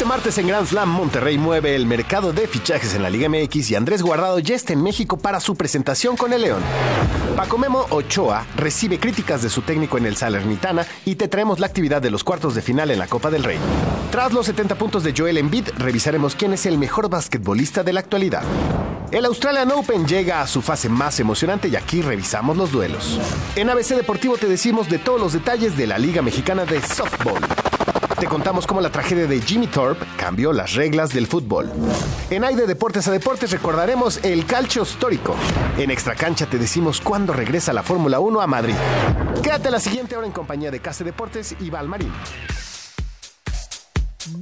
Este martes en Grand Slam Monterrey mueve el mercado de fichajes en la Liga MX y Andrés Guardado ya está en México para su presentación con el León. Paco Memo Ochoa recibe críticas de su técnico en el Salernitana y te traemos la actividad de los cuartos de final en la Copa del Rey. Tras los 70 puntos de Joel Embiid, revisaremos quién es el mejor basquetbolista de la actualidad. El Australian Open llega a su fase más emocionante y aquí revisamos los duelos. En ABC Deportivo te decimos de todos los detalles de la Liga Mexicana de Softball. Te contamos cómo la tragedia de Jimmy Thorpe cambió las reglas del fútbol. En Aide Deportes a Deportes recordaremos el calcio histórico. En Extra Cancha te decimos cuándo regresa la Fórmula 1 a Madrid. Quédate la siguiente hora en compañía de Case Deportes y Valmarín.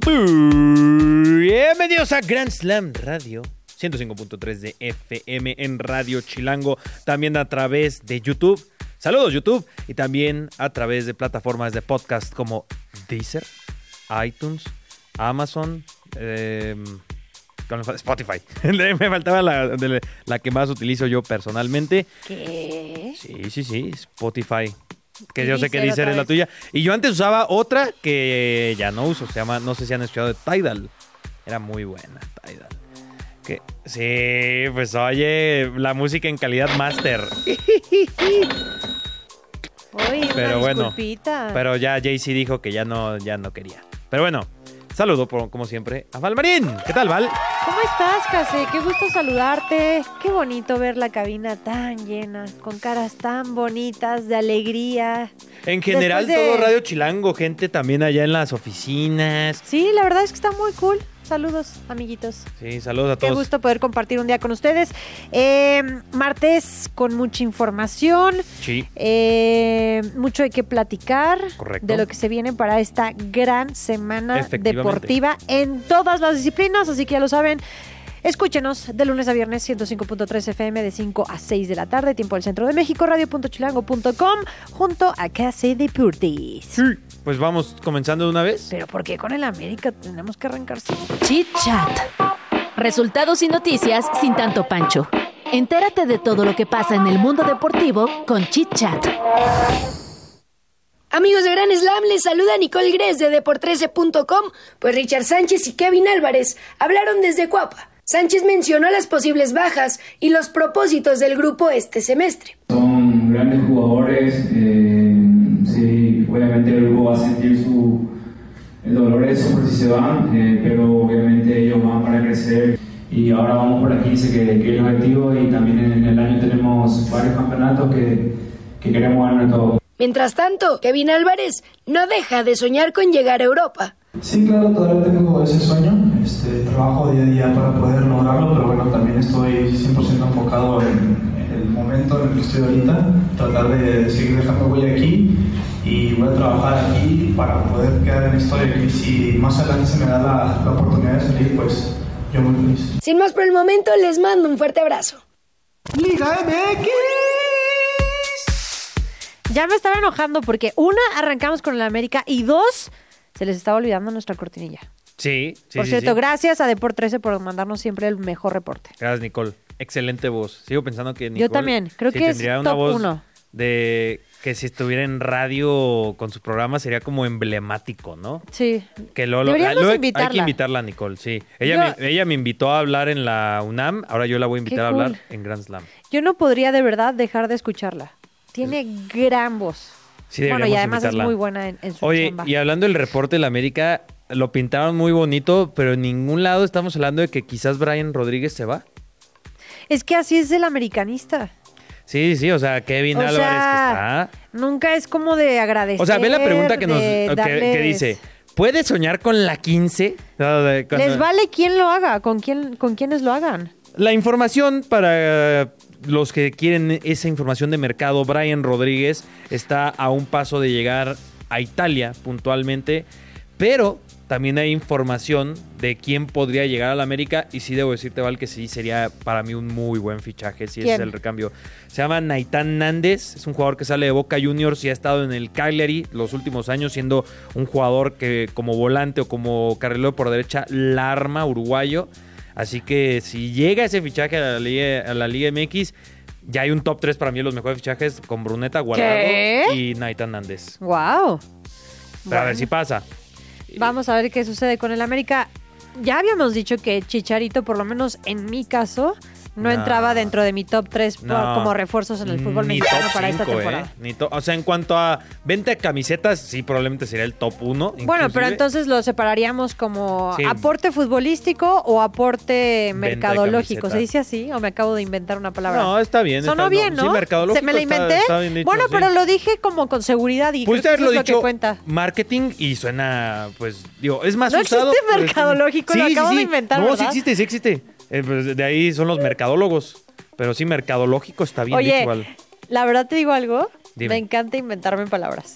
Bienvenidos a Grand Slam Radio. 105.3 de FM en Radio Chilango, también a través de YouTube. Saludos YouTube y también a través de plataformas de podcast como Deezer, iTunes, Amazon, eh, Spotify. Me faltaba la, la, que más utilizo yo personalmente. ¿Qué? Sí, sí, sí, Spotify. Que yo sé que Deezer es la tuya. Y yo antes usaba otra que ya no uso. Se llama, no sé si han escuchado de Tidal. Era muy buena, Tidal. Que, sí, pues oye, la música en calidad master. Oye, pero una bueno, pero ya Jay-Z dijo que ya no, ya no quería. Pero bueno, saludo por- como siempre a Valmarín. ¿Qué tal, Val? ¿Cómo estás, Case? Qué gusto saludarte. Qué bonito ver la cabina tan llena, con caras tan bonitas de alegría. En general, de- todo Radio Chilango, gente también allá en las oficinas. Sí, la verdad es que está muy cool. Saludos, amiguitos. Sí, saludos a Qué todos. gusto poder compartir un día con ustedes. Eh, martes con mucha información. Sí. Eh, mucho hay que platicar Correcto. de lo que se viene para esta gran semana deportiva en todas las disciplinas, así que ya lo saben. Escúchenos de lunes a viernes 105.3 FM de 5 a 6 de la tarde, tiempo del Centro de México, radio.chilango.com, junto a Case Deportes. Sí. Pues vamos comenzando de una vez. Pero ¿por qué con el América tenemos que arrancarse? Chit Chat. Resultados y noticias sin tanto pancho. Entérate de todo lo que pasa en el mundo deportivo con Chit Chat. Amigos de Gran Slam, les saluda Nicole Gres de Deport13.com, pues Richard Sánchez y Kevin Álvarez hablaron desde Cuapa. Sánchez mencionó las posibles bajas y los propósitos del grupo este semestre. Son grandes jugadores, eh, sí, obviamente el grupo va a sentir su, el dolor de eso por si se van, eh, pero obviamente ellos van para crecer y ahora vamos por la 15 que, que es el objetivo y también en, el año tenemos varios campeonatos que, que queremos ganar todos. Mientras tanto, Kevin Álvarez no deja de soñar con llegar a Europa. Sí, claro, todavía tengo ese sueño. Este, trabajo día a día para poder lograrlo, pero bueno, también estoy 100% enfocado en, momento en el que estoy ahorita, tratar de seguir dejando huella aquí y voy a trabajar aquí para poder quedar en la historia. Y si más adelante se me da la, la oportunidad de salir, pues yo muy feliz. Sin más por el momento, les mando un fuerte abrazo. Liga MX. Ya me estaba enojando porque una, arrancamos con el América y dos, se les estaba olvidando nuestra cortinilla. Sí, sí. por sí, cierto, sí. gracias a Deport 13 por mandarnos siempre el mejor reporte. Gracias, Nicole. Excelente voz. Sigo pensando que Nicole. Yo también, creo que es tendría una top voz uno. De que si estuviera en radio con su programa sería como emblemático, ¿no? Sí. Que lo, lo- Deberíamos luego Hay invitarla. que invitarla a Nicole, sí. Ella, Yo- me, ella me invitó a hablar en la UNAM, ahora yo la voy a invitar a cool. hablar en Grand Slam. Yo no podría de verdad dejar de escucharla. Tiene gran voz. Sí, bueno, y además invitarla. es muy buena en, en su Oye, chamba. y hablando del reporte de la América, lo pintaron muy bonito, pero en ningún lado estamos hablando de que quizás Brian Rodríguez se va. Es que así es el americanista. Sí, sí, o sea, Kevin O Álvarez sea, que está. Nunca es como de agradecer. O sea, ve la pregunta que nos que- dice, ¿puedes soñar con la 15? No, de- cuando- Les vale quién lo haga, con quién, con quienes lo hagan. La información para los que quieren esa información de mercado, Brian Rodríguez está a un paso de llegar a Italia puntualmente, pero también hay información de quién podría llegar a la América y sí debo decirte, Val, que sí sería para mí un muy buen fichaje si es el recambio. Se llama Naitán Nández, es un jugador que sale de Boca Juniors y ha estado en el Cagliari los últimos años siendo un jugador que como volante o como carrilero por derecha la arma uruguayo. Así que si llega ese fichaje a la Liga, a la Liga MX, ya hay un top 3 para mí de los mejores fichajes con Bruneta, Guardado ¿Qué? y Naitán Nández. Wow. Pero a ver si pasa. Vamos a ver qué sucede con el América. Ya habíamos dicho que Chicharito, por lo menos en mi caso, no, No. entraba dentro de mi top 3 No. como refuerzos en el fútbol Ni mexicano para esta cinco, ¿eh? temporada. Ni to- o sea, en cuanto a venta de camisetas, sí, probablemente sería el top 1. Bueno, pero entonces lo separaríamos como Sí. aporte futbolístico o aporte mercadológico. ¿Se dice así? ¿O me acabo de inventar una palabra? No, está bien. Sonó está- bien, ¿no? Sí, mercadológico ¿Se me la está- inventé? está bien dicho, bueno, sí. pero lo dije como con seguridad y Pudiste haberlo lo que dicho cuenta. marketing y suena, pues, digo, es más No usado. existe pero- mercadológico, lo acabo de inventar, No, sí ¿verdad? existe, sí existe. Eh, pues, de ahí son los mercadólogos. Pero sí, mercadológico está bien Oye, dicho. La verdad te digo algo. Dime. Me encanta inventarme palabras.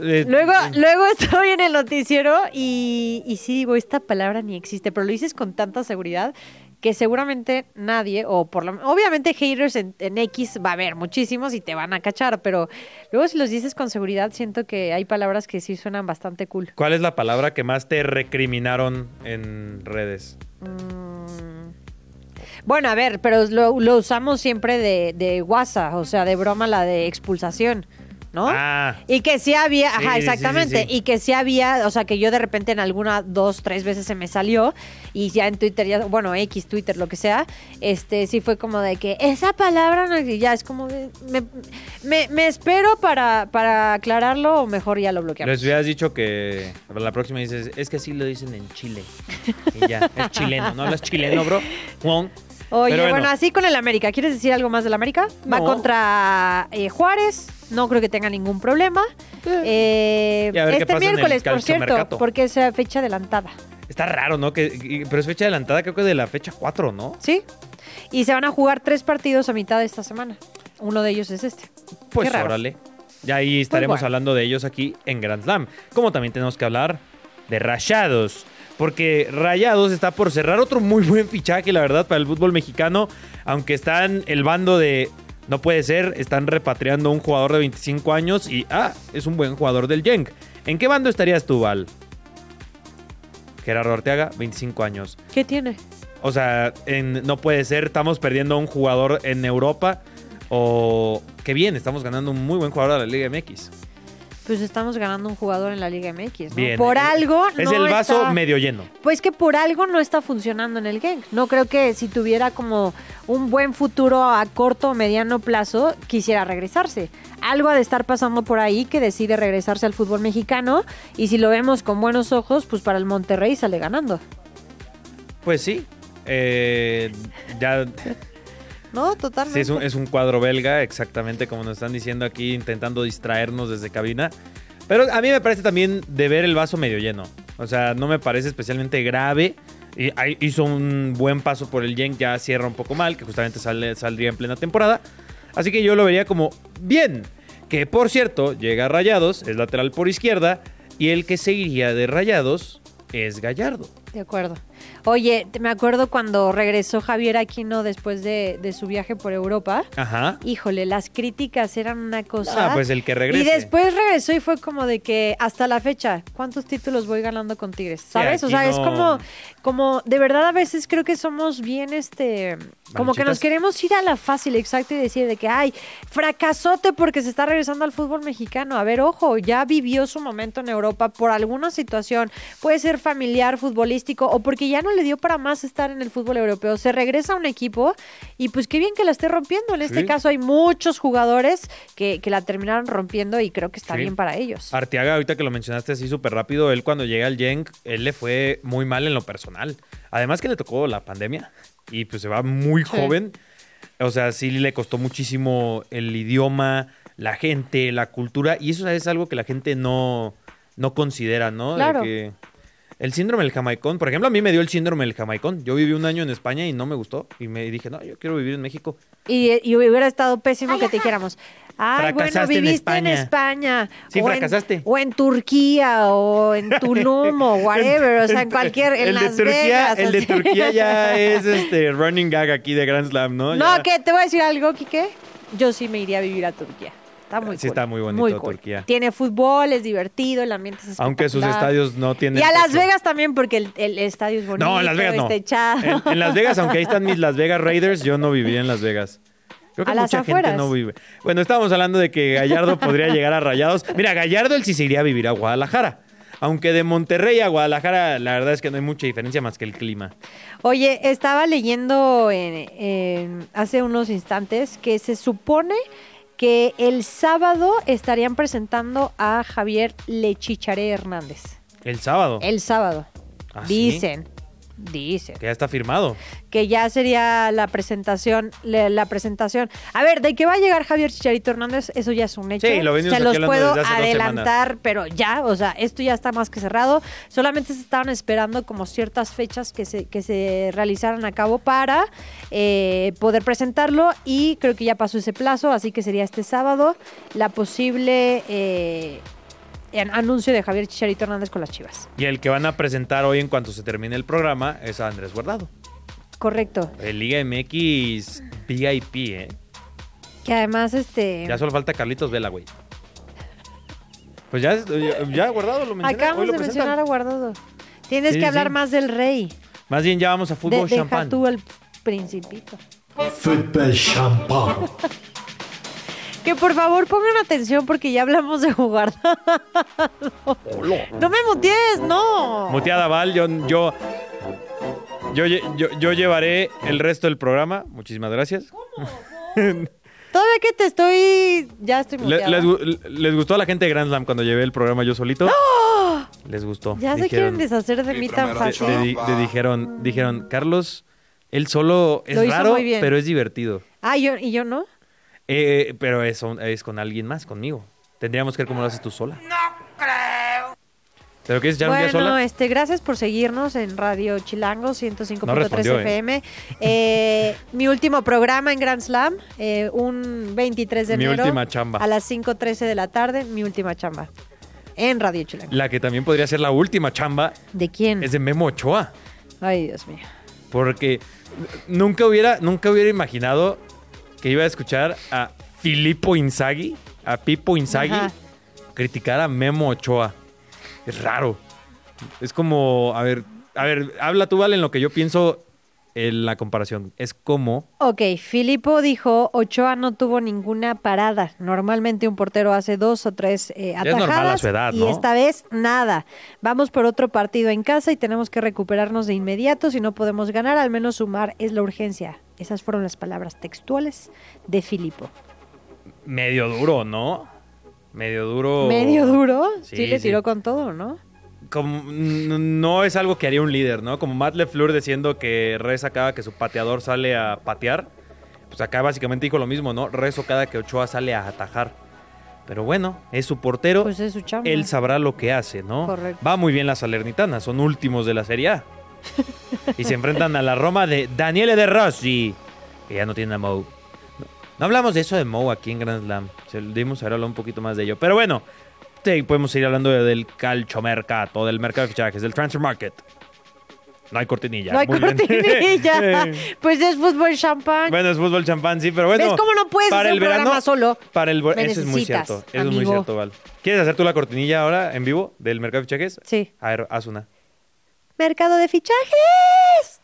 Eh, Luego, eh, luego estoy en el noticiero y, y sí digo, esta palabra ni existe, pero lo dices con tanta seguridad que seguramente nadie, o por lo obviamente haters en, en X va a haber muchísimos y te van a cachar, pero luego si los dices con seguridad siento que hay palabras que sí suenan bastante cool. ¿Cuál es la palabra que más te recriminaron en redes? Bueno, a ver, pero lo, lo usamos siempre de, de WhatsApp, o sea, de broma la de expulsación, ¿no? Ah, Y que sí había, ajá, sí, exactamente. sí, sí. Y que sí había, o sea, que yo de repente en alguna, dos, tres veces se me salió. Y ya en Twitter, ya, bueno, X, Twitter, lo que sea, este, sí fue como de que esa palabra no, y ya es como de, me, me, me espero para, para aclararlo o mejor ya lo bloqueamos. les hubieras dicho que la próxima dices, es que así lo dicen en Chile. Y ya, es chileno, ¿no hablas chileno, bro? Juan. Oye, Pero bueno. bueno. así con el América. ¿Quieres decir algo más del América? Va No. contra eh, Juárez. No creo que tenga ningún problema. Eh, Y a ver qué este pasa en el miércoles, por cierto, calciomercato. porque es eh, fecha adelantada. Está raro, ¿no? Que, pero es fecha adelantada, creo que de la fecha 4, ¿no? ¿Sí? Y se van a jugar tres partidos a mitad de esta semana. Uno de ellos es este. Pues Qué raro. órale. Y ahí estaremos bueno. hablando de ellos aquí en Grand Slam. Como también tenemos que hablar de Rayados. Porque Rayados está por cerrar otro muy buen fichaje, la verdad, para el fútbol mexicano. Aunque están el bando de. No puede ser, están repatriando a un jugador de 25 años y. Ah, es un buen jugador del Genk. ¿En qué bando estarías tú, Val? Gerardo Arteaga, 25 años. ¿Qué tiene? O sea, en- no puede ser, estamos perdiendo a un jugador en Europa. O qué bien, estamos ganando un muy buen jugador de la Liga MX. Pues estamos ganando un jugador en la Liga MX. ¿no? Bien. Por eh, algo. Es no el vaso está- medio lleno. Pues que por algo no está funcionando en el Genk. No creo que si tuviera como un buen futuro a corto o mediano plazo, quisiera regresarse. Algo ha de estar pasando por ahí que decide regresarse al fútbol mexicano. Y si lo vemos con buenos ojos, pues para el Monterrey sale ganando. Pues sí. eh, ya ¿No? sí, Totalmente. es, un, es un cuadro belga, exactamente como nos están diciendo aquí, intentando distraernos desde cabina. Pero a mí me parece también de ver el vaso medio lleno. O sea, no me parece especialmente grave. Y hizo un buen paso por el Genk, ya cierra un poco mal, que justamente sale, saldría en plena temporada. Así que yo lo vería como bien. Que por cierto, llega a Rayados, es lateral por izquierda, y el que seguiría de Rayados es Gallardo. De acuerdo. Oye, me acuerdo cuando regresó Javier Aquino después de, de su viaje por Europa. Ajá. Híjole, las críticas eran una cosa. Ah, pues el que regrese. Y después regresó y fue como de que hasta la fecha, ¿cuántos títulos voy ganando con Tigres? ¿Sabes? o sea, es como, como, de verdad a veces creo que somos bien, este, como que nos queremos ir a la fácil, exacto, y decir de que, ay, fracasote porque se está regresando al fútbol mexicano. A ver, ojo, ya vivió su momento en Europa por alguna situación, puede ser familiar, futbolístico, o porque ya no le dio para más estar en el fútbol europeo. Se regresa a un equipo y pues qué bien que la esté rompiendo. En este Sí. caso hay muchos jugadores que, que la terminaron rompiendo y creo que está Sí. bien para ellos. Arteaga, ahorita que lo mencionaste así súper rápido, él cuando llega al Genk, él le fue muy mal en lo personal. Además que le tocó la pandemia y pues se va muy Sí. joven. O sea, sí le costó muchísimo el idioma, la gente, la cultura y eso es algo que la gente no, no considera, ¿no? De Claro. que El síndrome del jamaicón, por ejemplo, a mí me dio el síndrome del jamaicón. Yo viví un año en España y no me gustó. Y me dije, no, yo quiero vivir en México. Y, y hubiera estado pésimo que te dijéramos. Ay, bueno, en viviste en España". España. Sí, o en- fracasaste. o en Turquía, o en Tulum, o whatever. O sea, en cualquier. En el Las de Turquía, Vegas. el de. Turquía ya es este running gag aquí de Grand Slam, ¿no? No, Ya- que te voy a decir algo, Quique. Yo sí me iría a vivir a Turquía. Está muy Sí, cool. está muy bonito cool. Turquía. Tiene fútbol, es divertido, el ambiente es Aunque sus estadios no tienen. Y a Las. Vegas también, porque el, el estadio es bonito. No, en Las Vegas no. En, en Las Vegas, aunque ahí están mis Las Vegas Raiders, yo no viví en Las Vegas. Creo que A las mucha gente afueras. no vive. Bueno, estábamos hablando de que Gallardo podría llegar a Rayados. Mira, Gallardo él sí se iría a vivir a Guadalajara. Aunque de Monterrey a Guadalajara, la verdad es que no hay mucha diferencia más que el clima. Oye, estaba leyendo en- en- hace unos instantes que se supone que el sábado estarían presentando a Javier Lechicharé Hernández. El sábado. El sábado. ¿Ah, sí? Dicen. Que ya está firmado. Que ya sería la presentación. La, presentación. A ver, de que va a llegar Javier Chicharito Hernández, eso ya es un hecho. Sí, lo Se los puedo adelantar, pero ya, o sea, esto ya está más que cerrado. Solamente se estaban esperando como ciertas fechas que se, que se realizaran a cabo para eh, poder presentarlo y creo que ya pasó ese plazo, así que sería este sábado la posible eh, anuncio de Javier Chicharito Hernández con las Chivas. Y el que van a presentar hoy en cuanto se termine el programa es a Andrés Guardado. Correcto. El Liga MX VIP, ¿eh? Que además, este... Ya solo falta Carlitos Vela, güey. Pues ya, ya, ya Guardado lo mencioné. Acabamos hoy lo de presentan. mencionar a Guardado. Tienes Sí, que sí, hablar sí. más del rey. Más bien ya vamos a De, fútbol deja champán. tú el principito. Football champagne. Que por favor pongan atención porque ya hablamos de jugar. no me mutees, no. Muteada Val, yo, yo, yo, yo, yo llevaré el resto del programa. Muchísimas gracias. Todavía que te estoy. Ya estoy Le- muteada. les, gu- les gustó a la gente de Grand Slam cuando llevé el programa yo solito? Les gustó. Ya se quieren deshacer de mí tan fácil. de- dijeron, dijeron, Carlos, él solo es raro, pero es divertido. Ah, ¿yo, ¿y yo no? Eh, pero es, es con alguien más, conmigo. Tendríamos que ver cómo lo haces tú sola. No creo. ¿Pero quieres echar un día Bueno, sola? este, gracias por seguirnos en Radio Chilango 105.3 No respondió, ¿eh? FM. Eh, mi último programa en Grand Slam, eh, un 23 de Mi enero. última chamba. A las 5.13 de la tarde, mi última chamba. En Radio Chilango. La que también podría ser la última chamba ¿De quién? es de Memo Ochoa. Ay, Dios mío. Porque nunca hubiera, nunca hubiera imaginado que iba a escuchar a Filippo Inzaghi, a Pipo Inzaghi, Ajá. criticar a Memo Ochoa. Es raro. Es como, a ver, a ver, habla tú, Vale, en lo que yo pienso en la comparación. Es como, Ok, Filipo dijo, Ochoa no tuvo ninguna parada. Normalmente un portero hace dos o tres eh, es normal a atajadas su edad, y esta vez nada. Vamos por otro partido en casa y tenemos que recuperarnos de inmediato. Si no podemos ganar, al menos sumar es la urgencia. Esas fueron las palabras textuales de Filipo. medio duro, ¿no? Medio duro. Medio duro, sí, Sí, le sí. tiró con todo, ¿no? Como, no es algo que haría un líder, ¿no? Como Matt LeFleur diciendo que reza cada que su pateador sale a patear. Pues acá básicamente dijo lo mismo, ¿no? Rezo cada que Ochoa sale a atajar. Pero bueno, es su portero. Pues es su chamba. Él sabrá lo que hace, ¿no? Correcto. Va muy bien la Salernitana, son últimos de la Serie A. y se enfrentan a la Roma de Daniele De Rossi, que ya no tiene a Mou. No, no hablamos de eso de Mou aquí en Grand Slam. Se- Debimos haber hablado un poquito más de ello. Pero bueno, sí, podemos seguir hablando de- del calchomercato, del mercado de fichajes, del transfer market. No hay cortinilla. No hay muy cortinilla. pues es fútbol champán. bueno, es fútbol champán, sí, pero bueno. ¿Ves cómo no puedes hacer un programa solo? Para el, Me eso es muy cierto. Eso es muy amigo. cierto, Val. ¿Quieres hacer tú la cortinilla ahora en vivo del mercado de fichajes? Sí. A ver, haz una. Mercado de fichajes.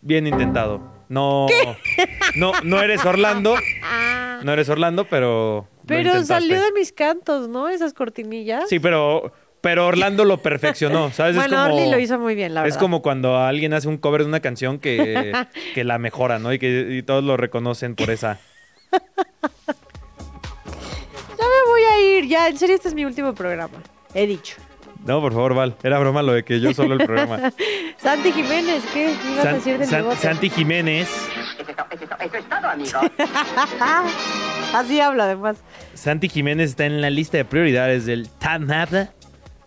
Bien intentado. No, no, no eres Orlando. No eres Orlando, pero. Pero salió de mis cantos, ¿no? Esas cortinillas. Sí, pero, pero Orlando lo perfeccionó, ¿sabes? Bueno, es como, Orly lo hizo muy bien, la Es verdad. como cuando alguien hace un cover de una canción que, que la mejora, ¿no? Y que y todos lo reconocen por esa. Ya me voy a ir, ya. En serio, este es mi último programa. He dicho. No, por favor, Val. Era broma lo de que yo solo el programa. Santi Jiménez, ¿qué ibas a decir del San- bigote? Santi Jiménez. Así habla, además. Santi Jiménez está en la lista de prioridades del TANAP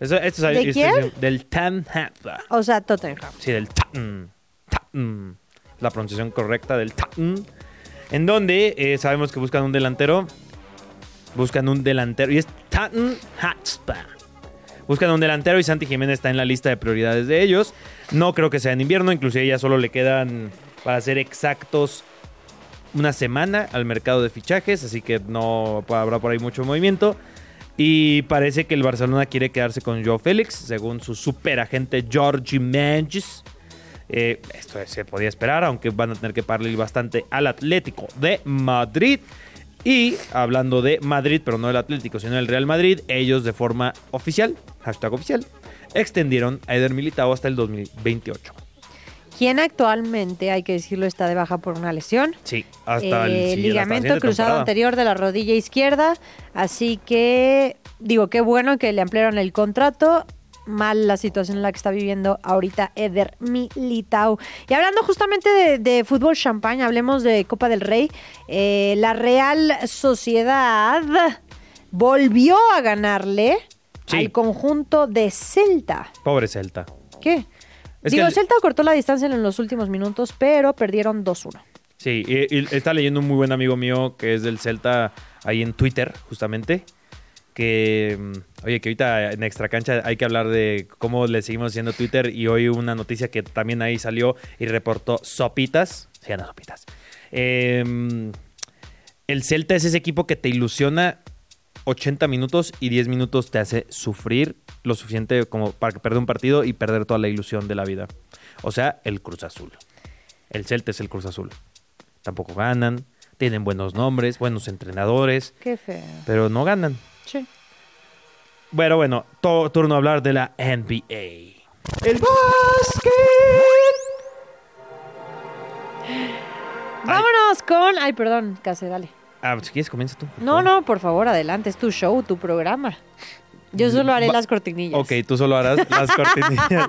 Eso- esto es- ¿De esto quién? es del Tottenham. O sea, Tottenham. Sí, del Tottenham. Tottenham. La pronunciación correcta del Tottenham. En donde eh, sabemos que buscan un delantero. Buscan un delantero. Y es Tottenham Hotspur. Buscan un delantero y Santi Jiménez está en la lista de prioridades de ellos. No creo que sea en invierno, inclusive ya solo le quedan, para ser exactos, una semana al mercado de fichajes, así que no habrá por ahí mucho movimiento. Y parece que el Barcelona quiere quedarse con Joe Félix, según su superagente Georgie Menges. Eh, esto se podía esperar, aunque van a tener que pagarle bastante al Atlético de Madrid. Y hablando de Madrid, pero no del Atlético, sino del Real Madrid, ellos de forma oficial, hashtag oficial, extendieron a Eder Militao hasta el 2028. Quien actualmente, hay que decirlo, está de baja por una lesión. Sí, hasta el Eh, la ligamento cruzado temporada. anterior de la rodilla izquierda. Así que, digo, qué bueno que le ampliaron el contrato. Mal la situación en la que está viviendo ahorita Eder Militao. Y hablando justamente de, de fútbol champagne, hablemos de Copa del Rey. Eh, la Real Sociedad volvió a ganarle Sí. al conjunto de Celta. Pobre Celta. ¿Qué? Es Digo, el- Celta cortó la distancia en los últimos minutos, pero perdieron 2-1. Sí, y, y está leyendo un muy buen amigo mío que es del Celta ahí en Twitter, justamente. Que, mm, oye, que ahorita en Extra Cancha hay que hablar de cómo le seguimos haciendo Twitter. Y hoy una noticia que también ahí salió y reportó Sopitas. Se llama Sopitas. Eh, el Celta es ese equipo que te ilusiona 80 minutos y 10 minutos te hace sufrir lo suficiente como para perder un partido y perder toda la ilusión de la vida. O sea, el Cruz Azul. El Celta es el Cruz Azul. Tampoco ganan, tienen buenos nombres, buenos entrenadores, Qué feo. pero no ganan. Sí. Bueno, bueno, to- turno a hablar de la NBA. El Vámonos con. Ay, perdón, Case, dale. Ah, si quieres, comienza tú. No, no, por favor, adelante. Es tu show, tu programa. Yo solo haré las cortinillas. Ok, tú solo harás las cortinillas.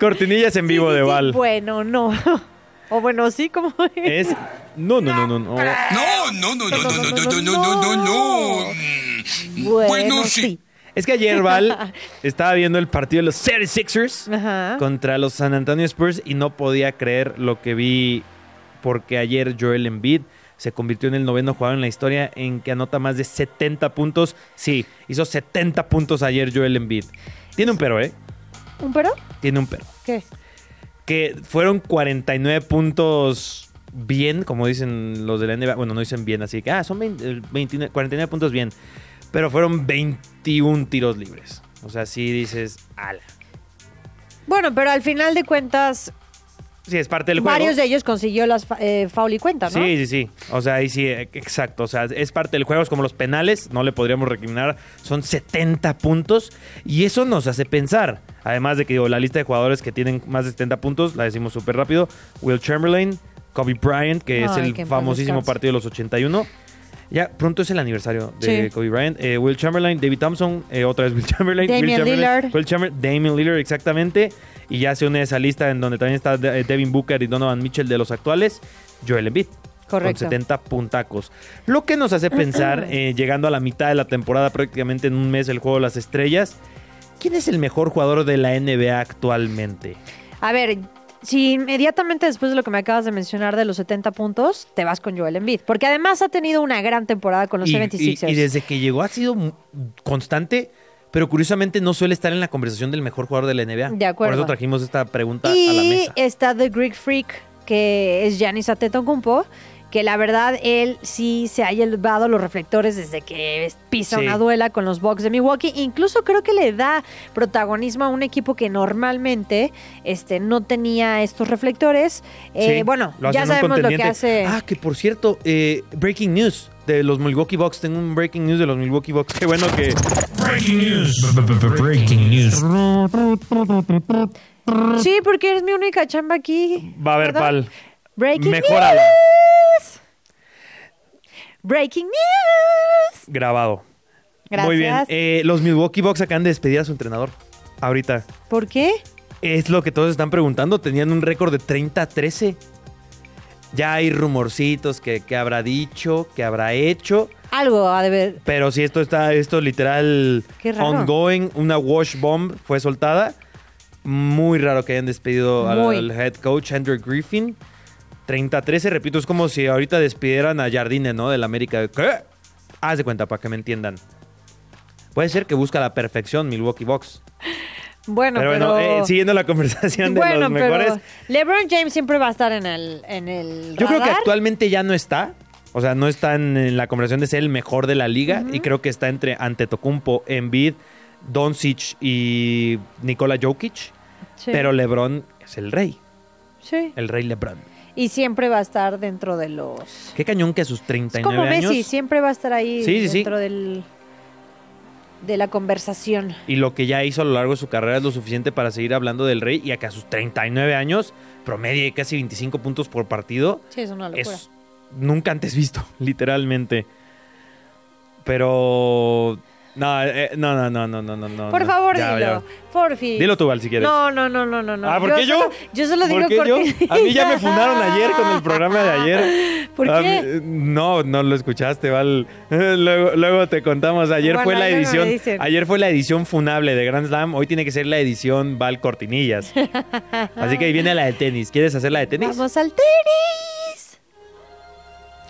cortinillas en vivo Sí, de sí. Val. Bueno, no. o bueno, sí, como Es. No, no, no, no, no. No, no, no, no, no, no, no, no, no, no, no. Mm, Bueno, Bueno, sí. Es que ayer Val estaba viendo el partido de los 76ers Ajá. contra los San Antonio Spurs y no podía creer lo que vi porque ayer Joel Embiid se convirtió en el noveno jugador en la historia en que anota más de 70 puntos. Sí, hizo 70 puntos ayer Joel Embiid. Tiene un pero, ¿eh? ¿Un pero? Tiene un pero. ¿Qué? Que fueron 49 puntos bien, como dicen los de la NBA. Bueno, no dicen bien, así que, ah, son 20, eh, 29 49 puntos bien. Pero fueron 21 tiros libres. O sea, sí dices, ala. Bueno, pero al final de cuentas, Sí, es parte del juego. varios de ellos consiguió las eh, foul y cuenta, ¿no? Sí, sí, sí. O sea, ahí sí, eh, exacto. O sea, es parte del juego, es como los penales, no le podríamos recriminar. Son 70 puntos y eso nos hace pensar. Además de que digo, la lista de jugadores que tienen más de 70 puntos, la decimos súper rápido. Will Chamberlain, Kobe Bryant, que es el famosísimo partido de los 81. Ya pronto es el aniversario de Sí. Kobe Bryant. Eh, Will Chamberlain, David Thompson, eh, otra vez Will Chamberlain. Damian Will Chamberlain, Lillard. Will Damian Lillard, exactamente. Y ya se une a esa lista en donde también está De- Devin Booker y Donovan Mitchell de los actuales. Joel Embiid. Correcto. Con 70 puntacos. Lo que nos hace pensar, eh, llegando a la mitad de la temporada, prácticamente en un mes, el juego de las estrellas. ¿Quién es el mejor jugador de la NBA actualmente? A ver, si inmediatamente después de lo que me acabas de mencionar de los 70 puntos, te vas con Joel Embiid. Porque además ha tenido una gran temporada con los Y, 76ers. y- y desde que llegó ha sido constante, pero curiosamente no suele estar en la conversación del mejor jugador de la NBA. De acuerdo. Por eso trajimos esta pregunta a la Y mesa. está The Greek Freak, que es Giannis Antetokounmpo, que la verdad él sí se ha llevado los reflectores desde que pisa Sí. una duela con los Bucks de Milwaukee. Incluso creo que le da protagonismo a un equipo que normalmente este, no tenía estos reflectores. Eh, Sí, bueno, ya sabemos lo que hace. Ah, que por cierto, eh, breaking news de los Milwaukee Bucks. Tengo un breaking news de los Milwaukee Bucks. Qué bueno que. Breaking news. Breaking news. Sí, porque eres mi única chamba aquí. Va a haber pal. Breaking Mejóralo. news. Breaking news. Grabado. Gracias. Muy bien. Eh, los Milwaukee Bucks acaban de despedir a su entrenador. Ahorita. ¿Por qué? Es lo que todos están preguntando. Tenían un récord de 30-13. Ya hay rumorcitos que, que habrá dicho, que habrá hecho. Algo ha de ver. Pero si esto está, esto literal Qué raro. ongoing, una wash bomb fue soltada. Muy raro que hayan despedido al head coach Andrew Griffin. 30-13, repito, es como si ahorita despidieran a Jardine, ¿no? Del América. ¿Qué? Haz de cuenta para que me entiendan. Puede ser que busca la perfección Milwaukee Bucks. Bueno, pero pero. bueno, eh, siguiendo la conversación de bueno, los mejores. pero LeBron James siempre va a estar en el, en el Yo creo que actualmente ya no está. O sea, no está en, en la conversación de ser el mejor de la liga. Y creo que está entre Antetokounmpo, Embiid, Doncic y Nikola Jokic. Sí. Pero LeBron es el rey. Sí. El rey LeBron. Y siempre va a estar dentro de los. Qué cañón que a sus Es 39 como años. Messi, siempre va a estar ahí Sí, sí, sí. dentro del de la conversación. Y lo que ya hizo a lo largo de su carrera es lo suficiente para seguir hablando del rey. Y a que a sus 39 años promedia casi 25 puntos por partido. Sí, es una locura. es nunca antes visto, literalmente. Pero no, eh, no, no, no, no, no, no. Por no. favor, Ya, dilo. ya. Por fin. Dilo tú, Val, si quieres. No, no, no, no, no, no. Ah, ¿por qué yo? Solo, yo solo digo ¿Por qué yo? A mí ya me fundaron ayer con el programa de ayer. ¿Por qué? no, no lo escuchaste, Val. Luego, luego te contamos. Ayer Bueno, fue la edición. Ayer fue la edición funable de Grand Slam. Hoy tiene que ser la edición Val Cortinillas. Así que ahí viene la de tenis. ¿Quieres hacer la de tenis? Vamos al tenis.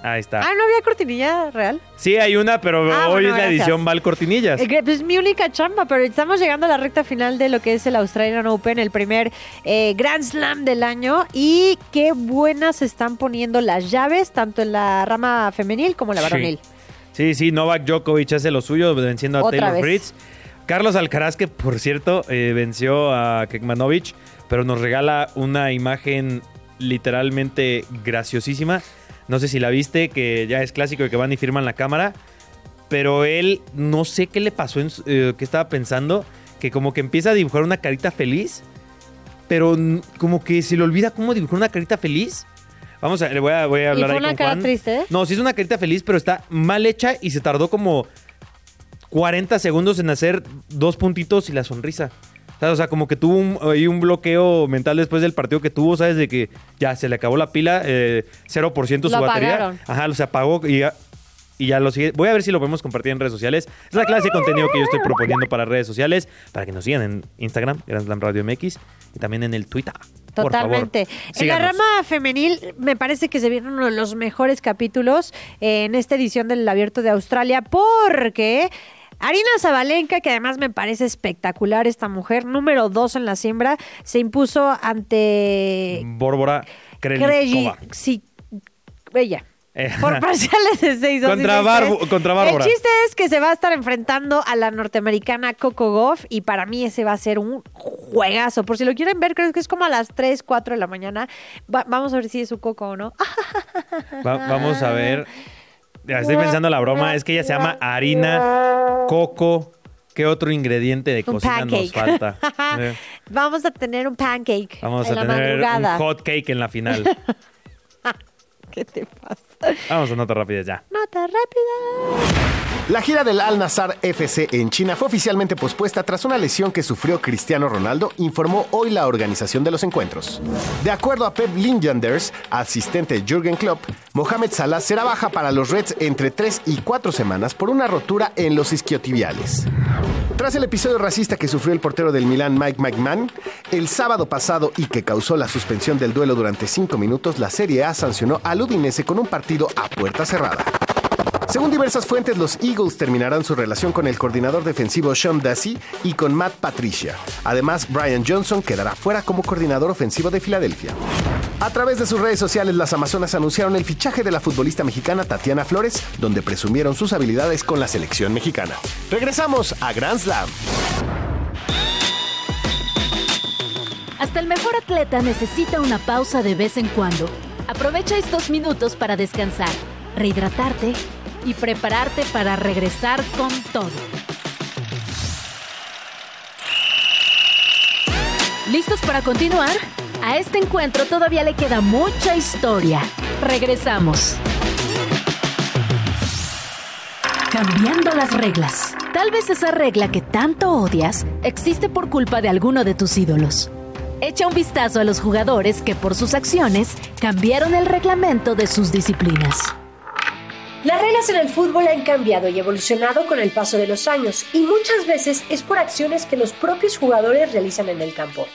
Ahí está. Ah, ¿no había cortinilla real? Sí, hay una, pero Ah, hoy bueno, es la gracias. edición Val Cortinillas. Eh, que- Pues mi única chamba, pero estamos llegando a la recta final de lo que es el Australian Open, el primer eh, Grand Slam del año. Y qué buenas se están poniendo las llaves, tanto en la rama femenil como en la Sí. varonil. Sí, sí, Novak Djokovic hace lo suyo venciendo a Otra Taylor vez. Fritz. Carlos Alcaraz, que por cierto eh, venció a Kekmanovic, pero nos regala una imagen literalmente graciosísima. No sé si la viste, que ya es clásico de que van y firman la cámara. Pero él, no sé qué le pasó, en eh, qué estaba pensando, que como que empieza a dibujar una carita feliz, pero como que se le olvida cómo dibujar una carita feliz. Vamos a, le voy a, voy a Y hablar fue ahí una con cara Juan. triste, ¿eh? No, sí es una carita feliz, pero está mal hecha y se tardó como 40 segundos en hacer dos puntitos y la sonrisa. O sea, o sea, como que tuvo un, ahí un bloqueo mental después del partido que tuvo, ¿sabes? De que ya se le acabó la pila, eh, 0% su Lo batería. apagaron. Ajá, se apagó y ya, y ya lo sigue. Voy a ver si lo podemos compartir en redes sociales. Es la clase de contenido que yo estoy proponiendo para redes sociales, para que nos sigan en Instagram, Grand Slam Radio MX, y también en el Twitter. Por favor, Totalmente. en la síganos. rama femenil, me parece que se viene uno de los mejores capítulos eh, en esta edición del Abierto de Australia, porque Arina Zabalenka, que además me parece espectacular esta mujer, número dos en la siembra, se impuso ante Bórbora Krejci- Krejcikova. sí, ella. Eh, Por parciales de 6 2 Contra Barbu- contra Bárbara. El chiste es que se va a estar enfrentando a la norteamericana Coco Goff y para mí ese va a ser un juegazo. Por si lo quieren ver, creo que es como a las 3, 4 de la mañana. Va- vamos a ver si es su Coco o no. Va- vamos a ver. Estoy pensando la broma. Es que ella se llama harina, coco. ¿Qué otro ingrediente de Un cocina nos falta? Eh, Vamos a tener un pancake vamos en a la tener madrugada. un hot cake en la final. ¿Qué te pasa? Vamos a notas rápidas ya. Nota rápida. La gira del Al Nassr FC en China fue oficialmente pospuesta tras una lesión que sufrió Cristiano Ronaldo, informó hoy la organización de los encuentros. De acuerdo a Pep Lindjanders, asistente de Jürgen Klopp, Mohamed Salah será baja para los Reds entre 3 y 4 semanas por una rotura en los isquiotibiales. Tras el episodio racista que sufrió el portero del Milán Mike McMahon el sábado pasado y que causó la suspensión del duelo durante 5 minutos, la Serie A sancionó al Udinese con un partido a puerta cerrada. Según diversas fuentes, los Eagles terminarán su relación con el coordinador defensivo Sean Dassey y con Matt Patricia. Además, Brian Johnson quedará fuera como coordinador ofensivo de Filadelfia. A través de sus redes sociales, las Amazonas anunciaron el fichaje de la futbolista mexicana Tatiana Flores, donde presumieron sus habilidades con la selección mexicana. Regresamos a Grand Slam. Hasta el mejor atleta necesita una pausa de vez en cuando. Aprovecha estos minutos para descansar, rehidratarte y prepararte para regresar con todo. ¿Listos para continuar? A este encuentro todavía le queda mucha historia. Regresamos. Cambiando las reglas. Tal vez esa regla que tanto odias existe por culpa de alguno de tus ídolos. Echa un vistazo a los jugadores que por sus acciones cambiaron el reglamento de sus disciplinas. Las reglas en el fútbol han cambiado y evolucionado con el paso de los años y muchas veces es por acciones que los propios jugadores realizan en el campo.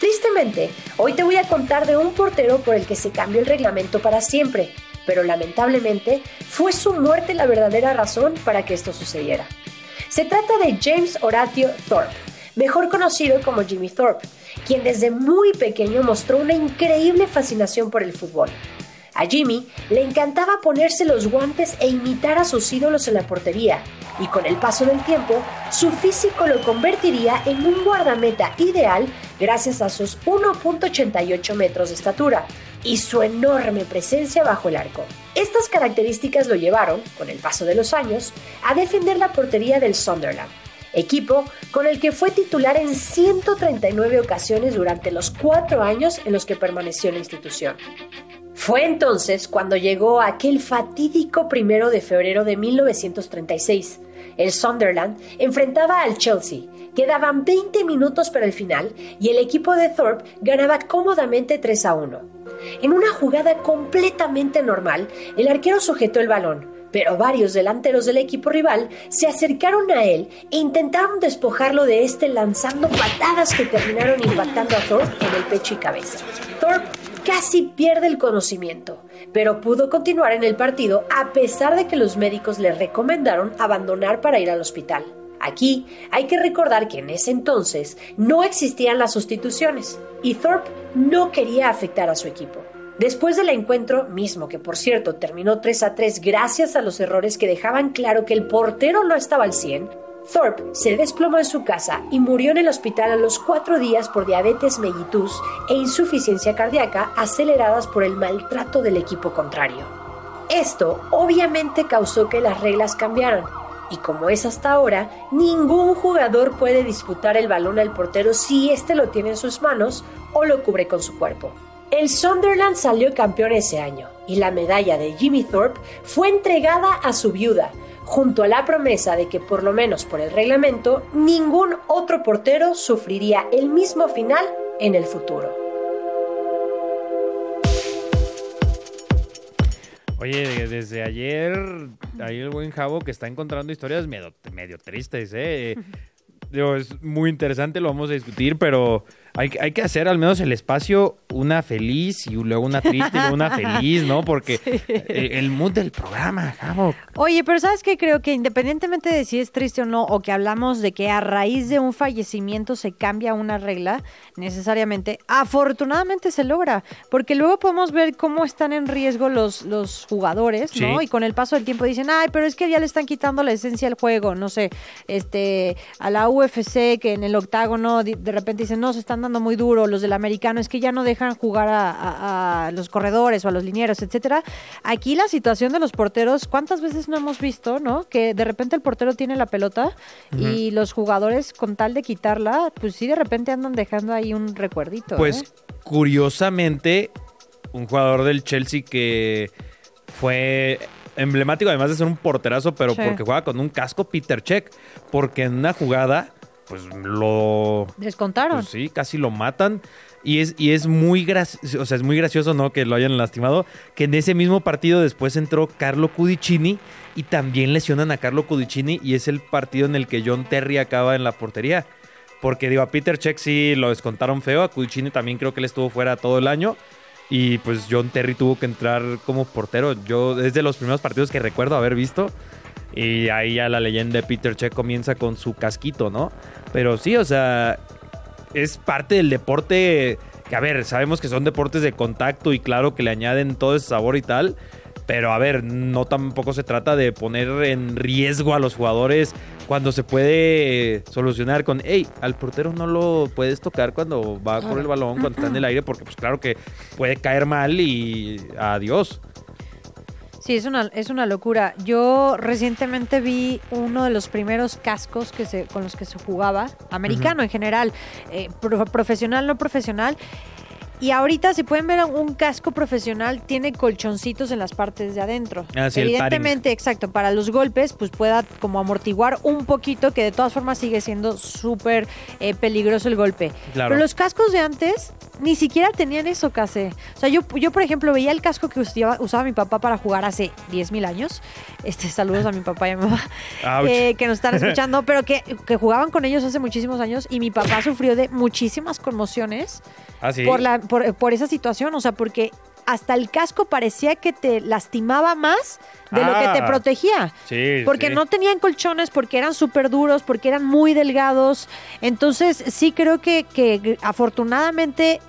Tristemente, hoy te voy a contar de un portero por el que se cambió el reglamento para siempre, pero lamentablemente fue su muerte la verdadera razón para que esto sucediera. Se trata de James Horatio Thorpe, mejor conocido como Jimmy Thorpe, quien desde muy pequeño mostró una increíble fascinación por el fútbol. A Jimmy le encantaba ponerse los guantes e imitar a sus ídolos en la portería, y con el paso del tiempo, su físico lo convertiría en un guardameta ideal gracias a sus 1.88 metros de estatura y su enorme presencia bajo el arco. Estas características lo llevaron, con el paso de los años, a defender la portería del Sunderland, equipo con el que fue titular en 139 ocasiones durante los cuatro años en los que permaneció en la institución. Fue entonces cuando llegó aquel fatídico primero de febrero de 1936. El Sunderland enfrentaba al Chelsea. Quedaban 20 minutos para el final y el equipo de Thorpe ganaba cómodamente 3 a 1. En una jugada completamente normal, el arquero sujetó el balón, pero varios delanteros del equipo rival se acercaron a él e intentaron despojarlo de este lanzando patadas que terminaron impactando a Thorpe en el pecho y cabeza. Thorpe casi pierde el conocimiento, pero pudo continuar en el partido a pesar de que los médicos le recomendaron abandonar para ir al hospital. Aquí hay que recordar que en ese entonces no existían las sustituciones y Thorpe no quería afectar a su equipo. Después del encuentro, mismo que por cierto terminó 3 a 3 gracias a los errores que dejaban claro que el portero no estaba al 100, Thorpe se desplomó en su casa y murió en el hospital a los cuatro días por diabetes mellitus e insuficiencia cardíaca aceleradas por el maltrato del equipo contrario. Esto obviamente causó que las reglas cambiaran, y como es hasta ahora, ningún jugador puede disputar el balón al portero si éste lo tiene en sus manos o lo cubre con su cuerpo. El Sunderland salió campeón ese año y la medalla de Jimmy Thorpe fue entregada a su viuda, junto a la promesa de que por lo menos por el reglamento ningún otro portero sufriría el mismo final en el futuro. Oye, desde ayer, ahí el buen Javo que está encontrando historias medio, tristes, ¿eh? Es muy interesante, lo vamos a discutir, pero hay, hay, que hacer al menos el espacio una feliz y luego una triste y luego una feliz, ¿no? Porque sí. el, el, mood del programa, Javo. Oye, pero ¿sabes qué? Creo que independientemente de si es triste o no, o que hablamos de que a raíz de un fallecimiento se cambia una regla, necesariamente, afortunadamente se logra, porque luego podemos ver cómo están en riesgo los, los jugadores, ¿no? Sí. Y con el paso del tiempo dicen, ay, pero es que ya le están quitando la esencia al juego, no sé, este, a la UFC que en el octágono de, de repente dicen, no, se están dando muy duro, los del americano, es que ya no dejan jugar a, a, a, los corredores o a los linieros, etcétera. Aquí la situación de los porteros, ¿cuántas veces no hemos visto, no? Que de repente el portero tiene la pelota uh -huh. y los jugadores, con tal de quitarla, pues sí, de repente andan dejando ahí un recuerdito. Pues ¿eh? curiosamente, un jugador del Chelsea que fue emblemático, además de ser un porterazo, pero sí. porque juega con un casco, Peter Check, porque en una jugada pues lo descontaron. Pues, sí, casi lo matan y es y es muy gracioso, o sea, es muy gracioso no que lo hayan lastimado, que en ese mismo partido después entró Carlo Cudicini y también lesionan a Carlo Cudicini y es el partido en el que John Terry acaba en la portería. Porque digo, a Peter Check sí lo descontaron feo, a Cudicini también creo que él estuvo fuera todo el año. Y pues John Terry tuvo que entrar como portero. Yo es de los primeros partidos que recuerdo haber visto. Y ahí ya la leyenda de Peter Check comienza con su casquito, ¿no? Pero sí, o sea, es parte del deporte que, a ver, sabemos que son deportes de contacto y claro que le añaden todo ese sabor y tal. Pero a ver, no tampoco se trata de poner en riesgo a los jugadores cuando se puede solucionar con, hey, al portero no lo puedes tocar cuando va por el balón, cuando está en el aire, porque pues claro que puede caer mal y adiós. Sí, es una, es una locura. Yo recientemente vi uno de los primeros cascos que se, con los que se jugaba, americano uh -huh. en general, eh, pro, profesional, no profesional. Y ahorita, si pueden ver, un casco profesional tiene colchoncitos en las partes de adentro. Ah, sí, Evidentemente, exacto, para los golpes, pues pueda como amortiguar un poquito, que de todas formas sigue siendo súper eh, peligroso el golpe. Claro. Pero los cascos de antes ni siquiera tenían eso, casi. O sea, yo, yo, por ejemplo, veía el casco que usaba, usaba mi papá para jugar hace 10.000 años. Este, saludos a mi papá y a mi mamá eh, que nos están escuchando, pero que, que jugaban con ellos hace muchísimos años y mi papá sufrió de muchísimas conmociones Ah, sí. por, la, por, por esa situación. O sea, porque hasta el casco parecía que te lastimaba más de lo que te Ah. protegía. Sí, Porque sí. no tenían colchones, porque eran súper duros, porque eran muy delgados. Entonces, sí creo que, que afortunadamente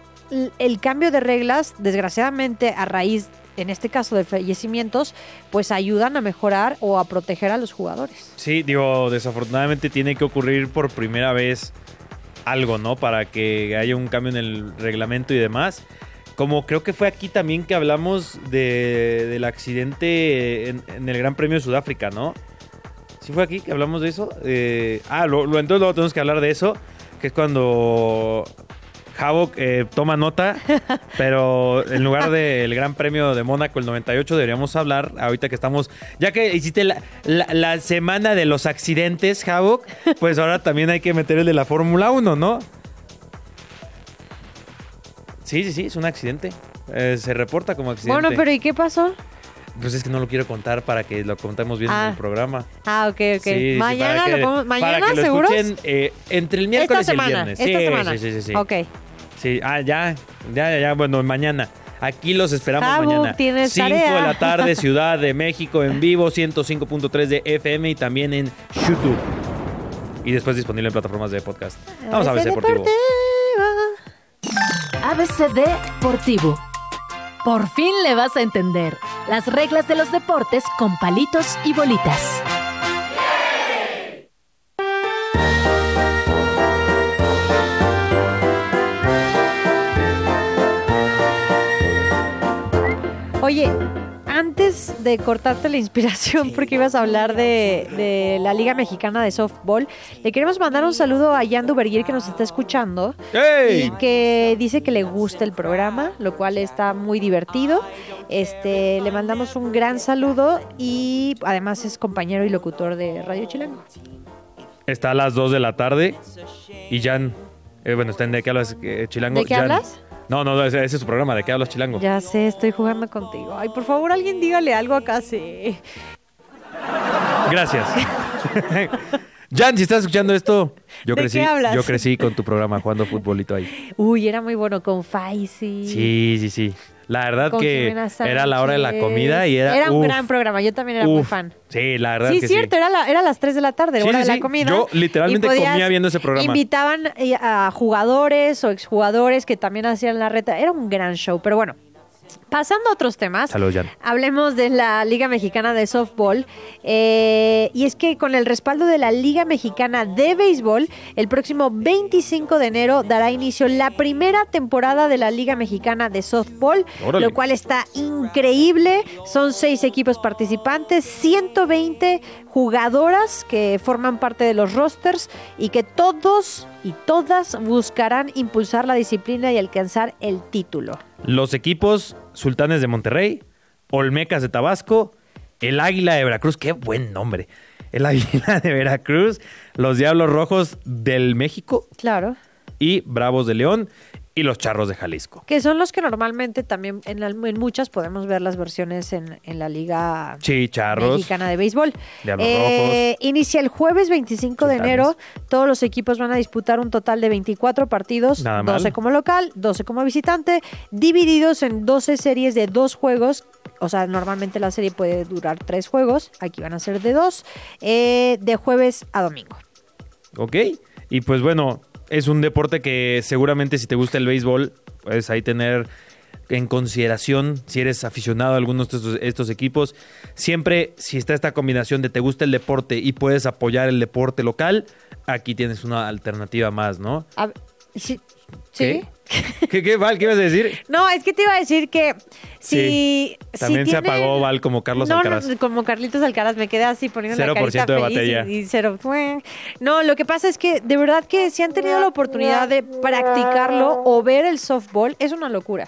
el cambio de reglas, desgraciadamente a raíz, en este caso de fallecimientos, pues ayudan a mejorar o a proteger a los jugadores. Sí, digo, desafortunadamente tiene que ocurrir por primera vez algo, ¿no? Para que haya un cambio en el reglamento y demás. Como creo que fue aquí también que hablamos de- del accidente en, el Gran Premio de Sudáfrica, ¿no? ¿Sí fue aquí que hablamos de eso? Eh, ah, lo, lo- entonces luego tenemos que hablar de eso, que es cuando Havok eh, toma nota, pero en lugar del Gran Premio de Mónaco el 98 deberíamos hablar, ahorita que estamos, ya que hiciste la, la- la semana de los accidentes, Havok, pues ahora también hay que meter el de la Fórmula 1, ¿no? Sí, sí, sí, es un accidente. Eh, se reporta como accidente. Bueno, pero ¿y qué pasó? Pues es que no lo quiero contar para que lo contemos bien Ah. en el programa. Ah, ok, ok. Sí, sí, mañana para que- lo para mañana lo escuchen, eh, entre el miércoles esta semana, y el viernes. esta sí, semana. sí, sí, sí, sí. Ok. Sí, ah, ya, ya, ya, ya, bueno, mañana. Aquí los esperamos Jabu, mañana. tienes 5 tarea. de la tarde, Ciudad de México, en vivo, 105.3 de FM y también en YouTube. Y después disponible en plataformas de podcast. Vamos a ABC Deportivo. ABC Deportivo. Por fin le vas a entender las reglas de los deportes con palitos y bolitas. Oye, antes de cortarte la inspiración porque ibas a hablar de, de la Liga Mexicana de Softball, le queremos mandar un saludo a Yandu Berguir que nos está escuchando ¡Ey! y que dice que le gusta el programa, lo cual está muy divertido. Este, le mandamos un gran saludo y además es compañero y locutor de Radio Chilango. Está a las 2 de la tarde y Jan, eh, bueno, está en ¿De qué hablas, eh, Chilango? ¿De qué Jan- hablas? No, no, no, ese, ese es su programa, ¿De qué hablas, Chilango? Ya sé, estoy jugando contigo. Ay, por favor, alguien dígale algo acá, sí. Gracias. Jan, si estás escuchando esto, yo ¿De crecí, qué hablas? yo crecí con tu programa jugando futbolito ahí. Uy, era muy bueno con Faisy. Sí, sí, sí. La verdad con que Jimena era la hora de la comida y era. un uf, gran programa, yo también era muy fan. Sí, la verdad Sí, que cierto, Era, la- era las 3 de la tarde, Sí, hora sí, de la sí. comida. Yo literalmente podías- comía viendo ese programa. Invitaban eh, a jugadores o exjugadores que también hacían la reta. Era un gran show, pero bueno. Pasando a otros temas, hablemos de la Liga Mexicana de Softball. Eh, y es que con el respaldo de la Liga Mexicana de Béisbol, el próximo 25 de enero dará inicio la primera temporada de la Liga Mexicana de Softball, Órale. lo cual está increíble. Son seis equipos participantes, 120 jugadoras que forman parte de los rosters y que todos y todas buscarán impulsar la disciplina y alcanzar el título. Los equipos Sultanes de Monterrey, Olmecas de Tabasco, el Águila de Veracruz, qué buen nombre. El Águila de Veracruz, los Diablos Rojos del México Claro. y Bravos de León y los Charros de Jalisco. Que son los que normalmente también en, la- en muchas podemos ver las versiones en, en la Liga Sí, Charros. Mexicana de Béisbol. Eh, inicia el jueves 25 de enero. Todos los equipos van a disputar un total de 24 partidos, Nada mal. 12 como local, 12 como visitante, divididos en 12 series de dos juegos. O sea, normalmente la serie puede durar tres juegos. Aquí van a ser de dos, eh, de jueves a domingo. ¿Ok? Y pues bueno, es un deporte que seguramente si te gusta el béisbol, puedes ahí tener en consideración si eres aficionado a algunos de estos, estos equipos. Siempre, si está esta combinación de te gusta el deporte y puedes apoyar el deporte local, aquí tienes una alternativa más, ¿no? A sí. ¿Sí? ¿Qué? ¿Qué, Val? ¿Qué ibas a decir? No, es que te iba a decir que si. También se tienen- apagó Val como Carlos no, Alcaraz. No, como Carlitos Alcaraz, me quedé así poniendo la 0% carita de feliz batería. Y, y cero. No, lo que pasa es que de verdad que si han tenido la oportunidad de practicarlo o ver el softball, es una locura.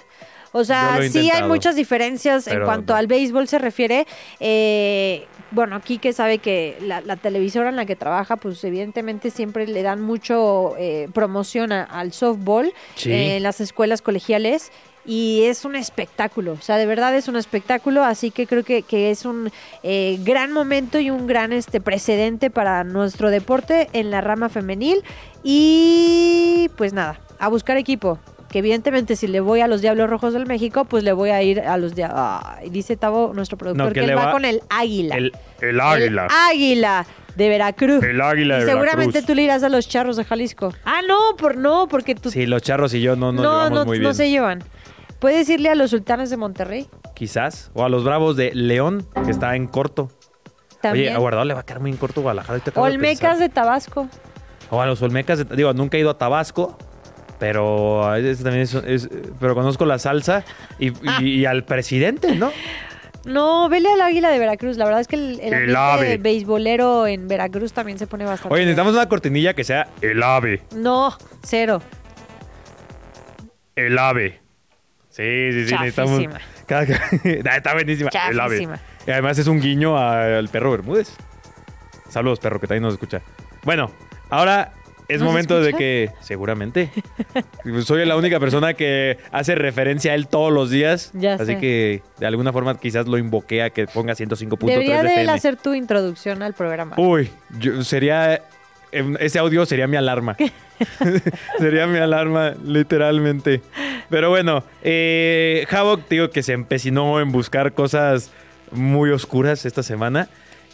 O sea, sí hay muchas diferencias en cuanto no. al béisbol se refiere. Eh, bueno, aquí que sabe que la, la televisora en la que trabaja, pues evidentemente siempre le dan mucho eh, promoción a- al softball Sí. eh, en las escuelas colegiales. Y es un espectáculo, o sea, de verdad es un espectáculo, así que creo que, que es un eh, gran momento y un gran este precedente para nuestro deporte en la rama femenil. Y pues nada, a buscar equipo. Que evidentemente si le voy a los Diablos Rojos del México, pues le voy a ir a los Diablos. dice Tavo, nuestro productor, No, que, que él va, va- con el Águila. El, el águila. El Águila de Veracruz. El águila de y seguramente Veracruz. tú le irás a los Charros de Jalisco. Ah, no, por no, porque tú Sí, los charros y yo no nos no, llevamos no, muy no bien. se llevan. ¿Puedes irle a los Sultanes de Monterrey? Quizás. O a los bravos de León, que está en corto. También. Oye, a Guardado le va a quedar muy en corto Guadalajara. de Olmecas pensar. de Tabasco. O a los Olmecas. de- digo, nunca he ido a Tabasco. Pero ese también es, es- pero conozco la salsa y, y- Ah. y al presidente, ¿no? No, vele al Águila de Veracruz. La verdad es que el, el ave. beisbolero en Veracruz también se pone bastante. Oye, necesitamos una cortinilla que sea el ave. No, cero. El ave. Sí, sí, sí, necesitamos. Cada- Ah, Está buenísima. El ave. Y además es un guiño al perro Bermúdez. Saludos, perro, que también nos escucha. Bueno, ahora es ¿Nos momento de que. Seguramente. Soy la única persona que hace referencia a él todos los días. Ya así sé. que de alguna forma quizás lo invoqué a que ponga 105.3 Debería de él hacer tu introducción al programa. Uy, yo- sería. em, Ese audio sería mi alarma. sería mi alarma, literalmente. Pero bueno, eh, Havok, digo que se empecinó en buscar cosas muy oscuras esta semana.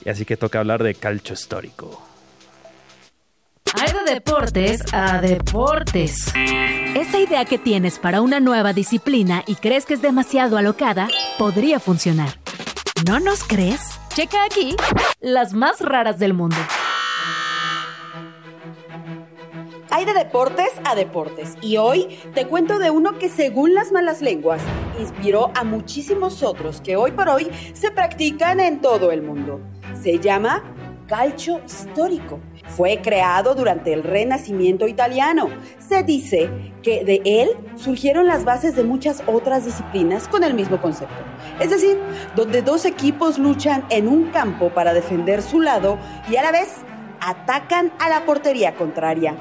Y así que toca hablar de calcho histórico. Hay de deportes a deportes. Esa idea que tienes para una nueva disciplina y crees que es demasiado alocada, podría funcionar. ¿No nos crees? Checa aquí las más raras del mundo. Hay de deportes a deportes y hoy te cuento de uno que según las malas lenguas inspiró a muchísimos otros que hoy por hoy se practican en todo el mundo. Se llama calcio histórico. Fue creado durante el Renacimiento italiano. Se dice que de él surgieron las bases de muchas otras disciplinas con el mismo concepto. Es decir, donde dos equipos luchan en un campo para defender su lado y a la vez atacan a la portería contraria.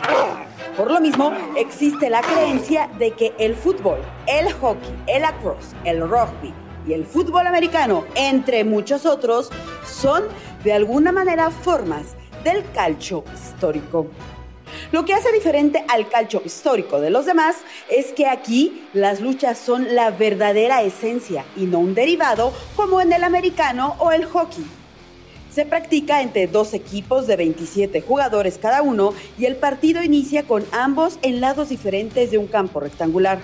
Por lo mismo, existe la creencia de que el fútbol, el hockey, el lacrosse, el rugby y el fútbol americano, entre muchos otros, son de alguna manera formas del calcio histórico. Lo que hace diferente al calcio histórico de los demás es que aquí las luchas son la verdadera esencia y no un derivado como en el americano o el hockey. Se practica entre dos equipos de 27 jugadores cada uno y el partido inicia con ambos en lados diferentes de un campo rectangular.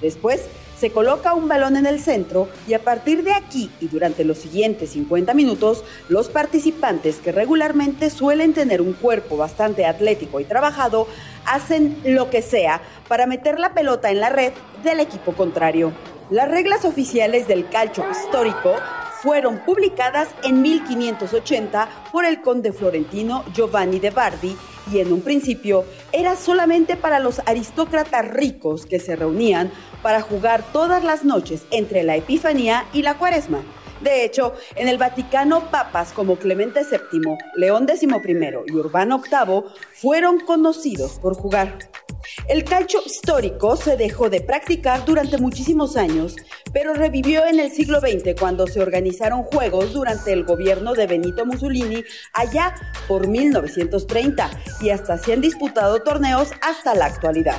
Después se coloca un balón en el centro y a partir de aquí y durante los siguientes 50 minutos, los participantes que regularmente suelen tener un cuerpo bastante atlético y trabajado hacen lo que sea para meter la pelota en la red del equipo contrario. Las reglas oficiales del calcio histórico fueron publicadas en 1580 por el conde florentino Giovanni de Bardi y en un principio era solamente para los aristócratas ricos que se reunían para jugar todas las noches entre la Epifanía y la Cuaresma. De hecho, en el Vaticano papas como Clemente VII, León XI y Urbano VIII fueron conocidos por jugar. El calcio histórico se dejó de practicar durante muchísimos años, pero revivió en el siglo XX cuando se organizaron juegos durante el gobierno de Benito Mussolini allá por 1930 y hasta se han disputado torneos hasta la actualidad.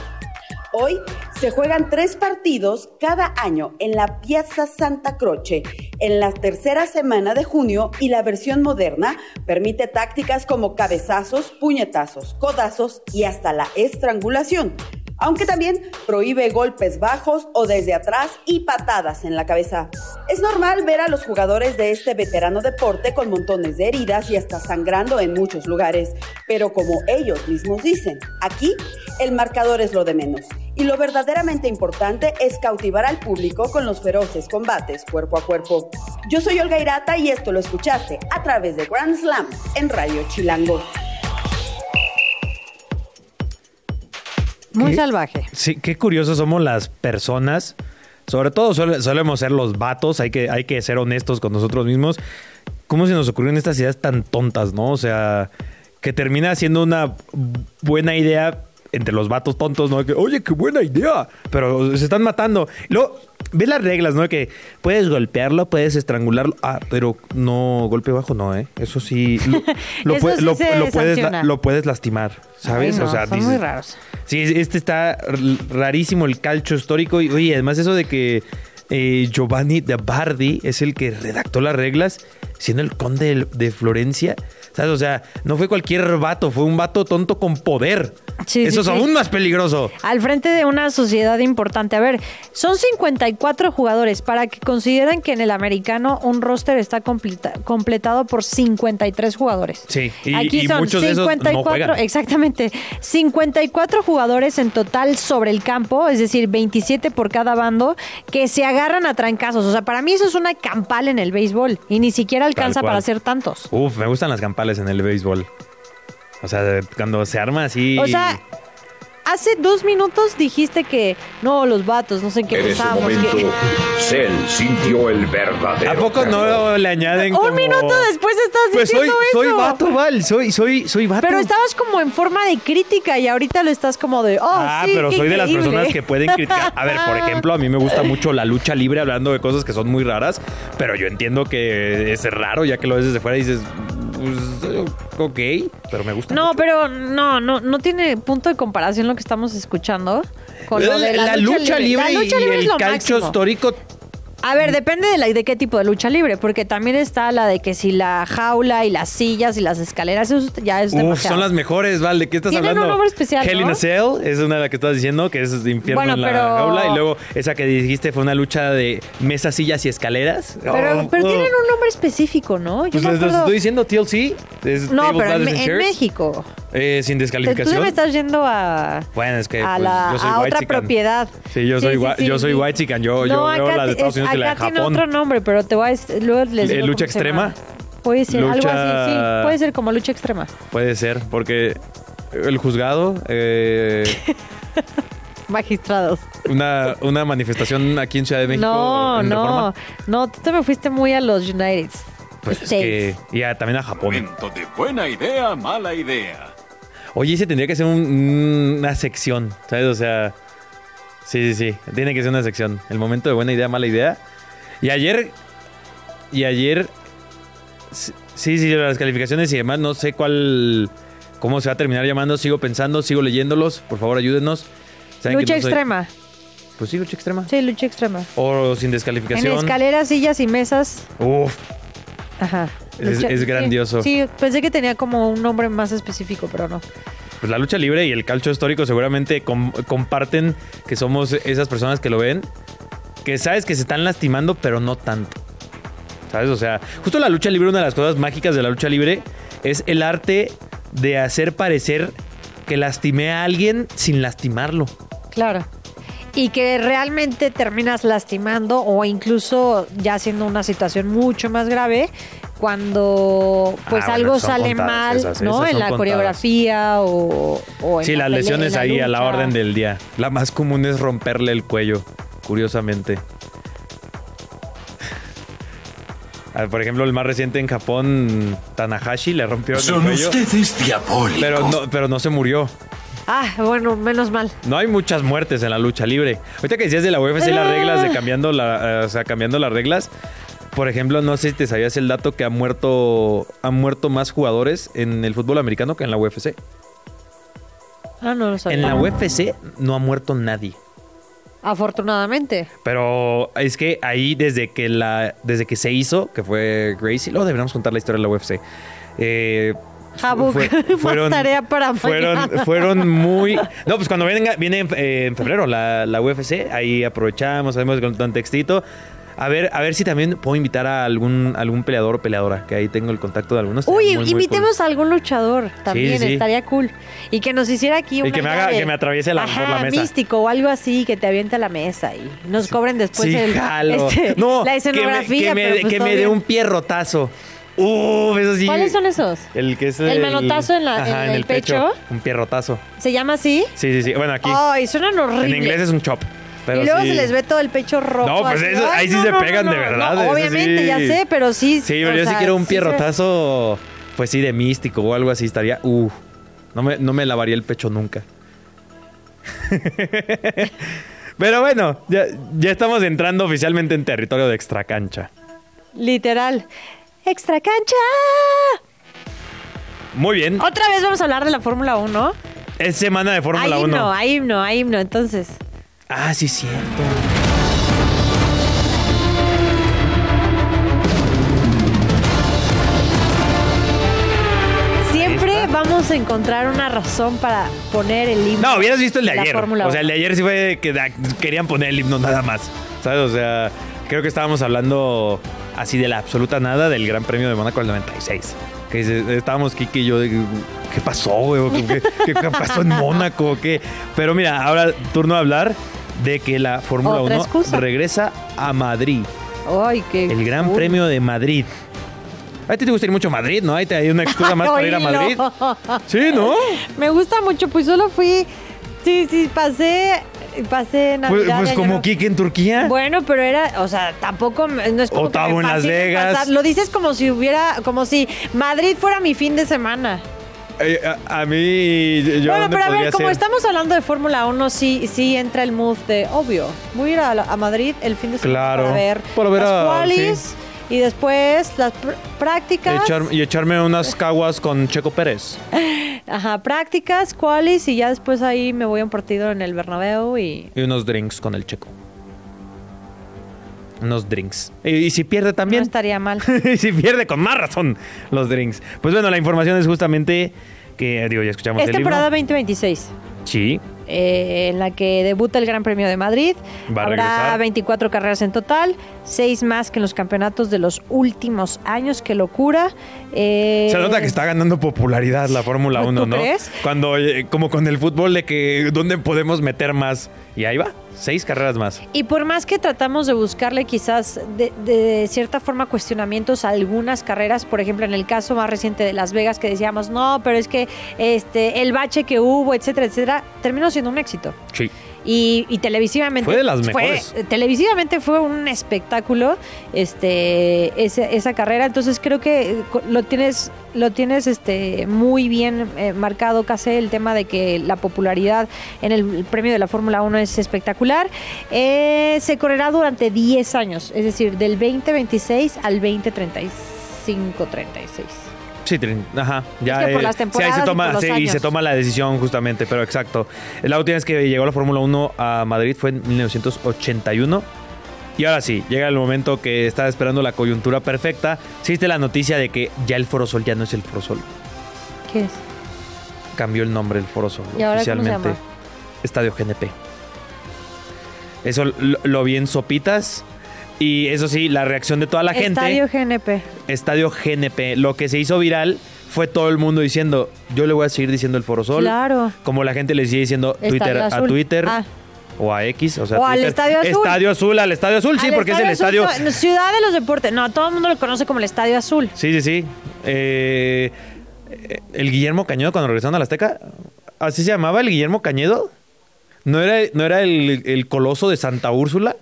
Hoy se juegan tres partidos cada año en la Piazza Santa Croce en la tercera semana de junio y la versión moderna permite tácticas como cabezazos, puñetazos, codazos y hasta la estrangulación, aunque también prohíbe golpes bajos o desde atrás y patadas en la cabeza. Es normal ver a los jugadores de este veterano deporte con montones de heridas y hasta sangrando en muchos lugares, pero como ellos mismos dicen, aquí el marcador es lo de menos. Y lo verdaderamente importante es cautivar al público con los feroces combates cuerpo a cuerpo. Yo soy Olga Irata y esto lo escuchaste a través de Grand Slam en Radio Chilango. Muy ¿Qué? salvaje. Sí, qué curiosos somos las personas. sobre todo solemos ser los vatos, hay que, hay que ser honestos con nosotros mismos. ¿Cómo se nos ocurrieron estas ideas tan tontas, no? O sea, que termina siendo una buena idea entre los vatos tontos, ¿no? Que, oye, qué buena idea, pero se están matando. Luego, ves las reglas, ¿no? Que puedes golpearlo, puedes estrangularlo. Ah, pero no, golpe bajo no, ¿eh? Eso sí, lo, lo Eso pue- sí lo- se lo puedes, la- lo puedes lastimar, ¿sabes? Ay, no, o sea, son dices- muy raros. Sí, este está rarísimo el calcio histórico. Y oye, además eso de que eh, Giovanni de Bardi es el que redactó las reglas, siendo el conde de, Florencia. ¿Sabes? O sea, no fue cualquier vato, fue un vato tonto con poder. Sí, eso sí, es sí. aún más peligroso. Al frente de una sociedad importante. A ver, son 54 jugadores. Para que consideren que en el americano un roster está completa- completado por 53 jugadores. Sí, y, Aquí y son muchos de esos no 54, juegan. exactamente, 54 jugadores en total sobre el campo, es decir, 27 por cada bando, que se agarran a trancazos. O sea, para mí eso es una campal en el béisbol y ni siquiera alcanza para hacer tantos. Uf, me gustan las campales en el béisbol. O sea, cuando se arma así. O sea, hace dos minutos dijiste que no, los vatos, no sé en qué En ese momento, que- Cell sintió el verdadero. ¿A poco no le añaden Un como- minuto después estás Pues soy, diciendo soy eso. vato, Val. Soy, soy, soy vato. Pero estabas como en forma de crítica y ahorita lo estás como de, oh, ah, sí, pero qué soy de las personas que pueden criticar. A ver, por ejemplo, a mí me gusta mucho la lucha libre hablando de cosas que son muy raras, pero yo entiendo que es raro ya que lo ves desde fuera y dices, pues, ok, pero me gusta. No, pero no, no, no tiene punto de comparación lo que estamos escuchando con lo de la, la lucha libre, La lucha y libre es el lo calcio máximo. histórico. A ver, depende de, la, de qué tipo de lucha libre, porque también está la de que si la jaula y las sillas y las escaleras, eso ya es Uf, demasiado. son las mejores, Val. ¿De qué estás Tienen hablando? un nombre especial, Hell in ¿no? a Cell es una de las que estás diciendo, que es de infierno Bueno, en la pero- jaula. Y luego esa que dijiste fue una lucha de mesas, sillas y escaleras. Pero, Oh, pero oh. tienen un nombre específico, ¿no? Yo Pues me les, les acuerdo- estoy diciendo TLC. es No, Tables, pero en, Ladders, Me- and en Chairs. México. Eh, sin Tú descalificación. te me estás yendo a, Bueno, es que a, pues, la, yo soy a otra propiedad. Sí, yo soy, gua- yo soy white chican. Yo, yo veo de Estados es- Unidos y la de tiene otro nombre, pero te voy a... Luego les digo ¿lucha cómo se llama. extrema? Puede ser, algo Lucha- así, sí. Puede ser como lucha extrema. Puede ser, porque el juzgado, eh, Magistrados. una, una manifestación aquí en Ciudad de México. no, en no. Reforma, No, tú te me fuiste muy a los United Pues es States. que. Y a- también a Japón. Momento de buena idea, mala idea. Oye, ese tendría que ser un- una sección, ¿sabes? O sea. Sí, sí, sí. Tiene que ser una sección. El momento de buena idea, mala idea. Y ayer. Y ayer. Sí, sí, las calificaciones y demás. No sé cuál. ¿Cómo se va a terminar llamando? Sigo pensando, sigo leyéndolos. Por favor, ayúdenos. Lucha no soy- extrema. Pues sí, lucha extrema. Sí, lucha extrema. O sin En descalificación. escaleras, sillas y mesas. Uf, Ajá. Es- Lucha- es sí, grandioso. Sí, pensé que tenía como un nombre más específico, pero no. Pues la lucha libre y el calcio histórico seguramente com- comparten que somos esas personas que lo ven, que sabes que se están lastimando, pero no tanto. ¿Sabes? O sea, justo la lucha libre, una de las cosas mágicas de la lucha libre es el arte de hacer parecer que lastimé a alguien sin lastimarlo. Claro. Y que realmente terminas lastimando o incluso ya siendo una situación mucho más grave cuando pues Ah, algo son sale contadas mal, esas, ¿no? esas en son la contadas. coreografía o, o en Sí, la las lesiones ahí a la orden del día. La más común es romperle el cuello, curiosamente. Ah, Por ejemplo, el más reciente en Japón, Tanahashi le rompió el Son cuello. ustedes diabólicos. Pero no, pero no se murió. Ah, bueno, menos mal. No hay muchas muertes en la lucha libre. Ahorita que decías de la UFC las reglas de cambiando la, eh, o sea, cambiando las reglas. Por ejemplo, no sé si te sabías el dato que ha muerto han muerto más jugadores en el fútbol americano que en la UFC. Ah, no lo sabía. En la UFC no ha muerto nadie. Afortunadamente. Pero es que ahí desde que la desde que se hizo, que fue Gracie, luego deberíamos contar la historia de la UFC. Eh, Jabuk, más tarea para fueron, fueron muy... No, pues cuando venga, viene en, eh, en febrero la, la UFC, ahí aprovechamos, hacemos con un textito. A ver, a ver si también puedo invitar a algún, algún peleador o peleadora, que ahí tengo el contacto de algunos. Uy, muy invitemos a algún luchador también, sí. estaría cool. Y que nos hiciera aquí Y una que me haga- que me atraviese la- Ajá, por la mesa. místico o algo así, que te aviente a la mesa y nos cobren después Sí, el, jalo. este, no, la que me- escenografía. que me, pues que dé bien. un pierrotazo. Uh, eso sí. ¿Cuáles son esos? El que es ¿El manotazo en la- Ajá, en el pecho? Un pierrotazo. ¿Se llama así? Sí, sí, sí. Bueno, aquí. Ay, suenan horribles. en inglés es un chop. Pero y luego sí. se les ve todo el pecho rojo. No, pues así. eso- ahí sí no, se no, pegan no, de verdad. obviamente, sí. ya sé, pero sí. Sí, pero yo sí sea, quiero un sí pierrotazo, pues sí, de místico o algo así. Estaría, uff, no me, no me lavaría el pecho nunca. pero bueno, ya, ya estamos entrando oficialmente en territorio de extracancha. Literal. Extra cancha. Muy bien, Otra vez vamos a hablar de la Fórmula 1. es semana de Fórmula Hay 1. himno, hay himno, hay himno. Entonces, Ah, sí, es cierto. siempre vamos a encontrar una razón para poner el himno. No, hubieras visto el de la ayer. Fórmula O sea, el de 1. ayer sí fue que da- querían poner el himno nada más. ¿Sabes? O sea, creo que estábamos hablando así de la absoluta nada del Gran Premio de Mónaco del 96. Que dice- estábamos Kiki y yo de, ¿qué pasó, güey? ¿Qué, qué- qué pasó en Mónaco? ¿Qué? Pero mira, ahora turno a hablar de que la Fórmula Otra 1 excusa. regresa a Madrid. Ay, qué El Gran cool. Premio de Madrid. A ti te gusta ir mucho a Madrid, ¿no? Ahí te hay una excusa más para ir a. Madrid. Sí, ¿no? Me gusta mucho, pues solo fui. Sí, sí, pasé. Pasé Navidad. Pues, pues como. Kike en Turquía. Bueno, pero era, o sea, tampoco no es como que Ottawa me en Las Vegas. pasar. Lo dices como si hubiera, como si Madrid fuera mi fin de semana. Eh, a, a mí, yo bueno, ¿dónde pero a ver, como ser? estamos hablando de Fórmula 1, sí, sí entra el mood de, obvio, voy a ir a, Madrid el fin de semana Claro. para ver, Para ver las qualis y después las pr- prácticas. Echar- y echarme unas caguas con Checo Pérez. Ajá, prácticas, qualis y ya después ahí me voy a un partido en el Bernabéu y Y unos drinks con el Checo. Unos drinks. Y, y si pierde no también. estaría mal. y si pierde, con más razón, los drinks. Pues bueno, la información es justamente que, digo, ya escuchamos es el temporada libro. 2026. Sí. eh, en la que debuta el Gran Premio de Madrid. Va a Habrá regresar. 24 carreras en total, 6 más que en los campeonatos de los últimos años. ¡Qué locura! Eh, Se nota que está ganando popularidad la Fórmula ¿Tú 1, ¿no? crees? Cuando, eh, como con el fútbol, de que dónde podemos meter más. Y ahí va, seis carreras más. Y por más que tratamos de buscarle quizás de, de cierta forma cuestionamientos a algunas carreras, por ejemplo en el caso más reciente de Las Vegas que decíamos, no, pero es que este el bache que hubo, etcétera, etcétera, terminó siendo un éxito. Sí. Y, y televisivamente Fue de las mejores. televisivamente fue un espectáculo este ese- esa carrera. Entonces creo que eh, lo tienes lo tienes este muy bien eh, marcado casi el tema de que la popularidad en el premio de la Fórmula 1 es espectacular. Eh, se correrá durante 10 años es decir del 2026 al 2035 36 Sí, ajá. Ya, Es que por eh, sí, ahí se y toma, por los sí, y se toma la decisión justamente, pero exacto. La última vez que llegó la Fórmula 1 a Madrid fue en 1981. Y ahora sí, llega el momento que estaba esperando la coyuntura perfecta. Existe la noticia de que ya el Foro Sol ya no es el Foro Sol. ¿qué es? Cambió el nombre del Foro Sol ¿Y ahora cómo se oficialmente. llama? Estadio GNP. Eso lo, lo vi en Sopitas. Y eso sí, la reacción de toda la gente. Estadio GNP Estadio GNP. Lo que se hizo viral fue todo el mundo diciendo, yo le voy a seguir diciendo el Foro Sol. Claro. Como la gente le sigue diciendo Estadio Twitter a. Twitter Ah. o a X, o sea, O al. Estadio Azul. Estadio Azul, al Estadio Azul, sí, Al porque es el estadio... No, Ciudad de los Deportes. No, todo el mundo lo conoce como el Estadio Azul. Sí, sí, sí. Eh, el Guillermo Cañedo cuando regresaron a la Azteca, ¿así se llamaba el Guillermo Cañedo? ¿No era, no era el, el coloso de Santa Úrsula?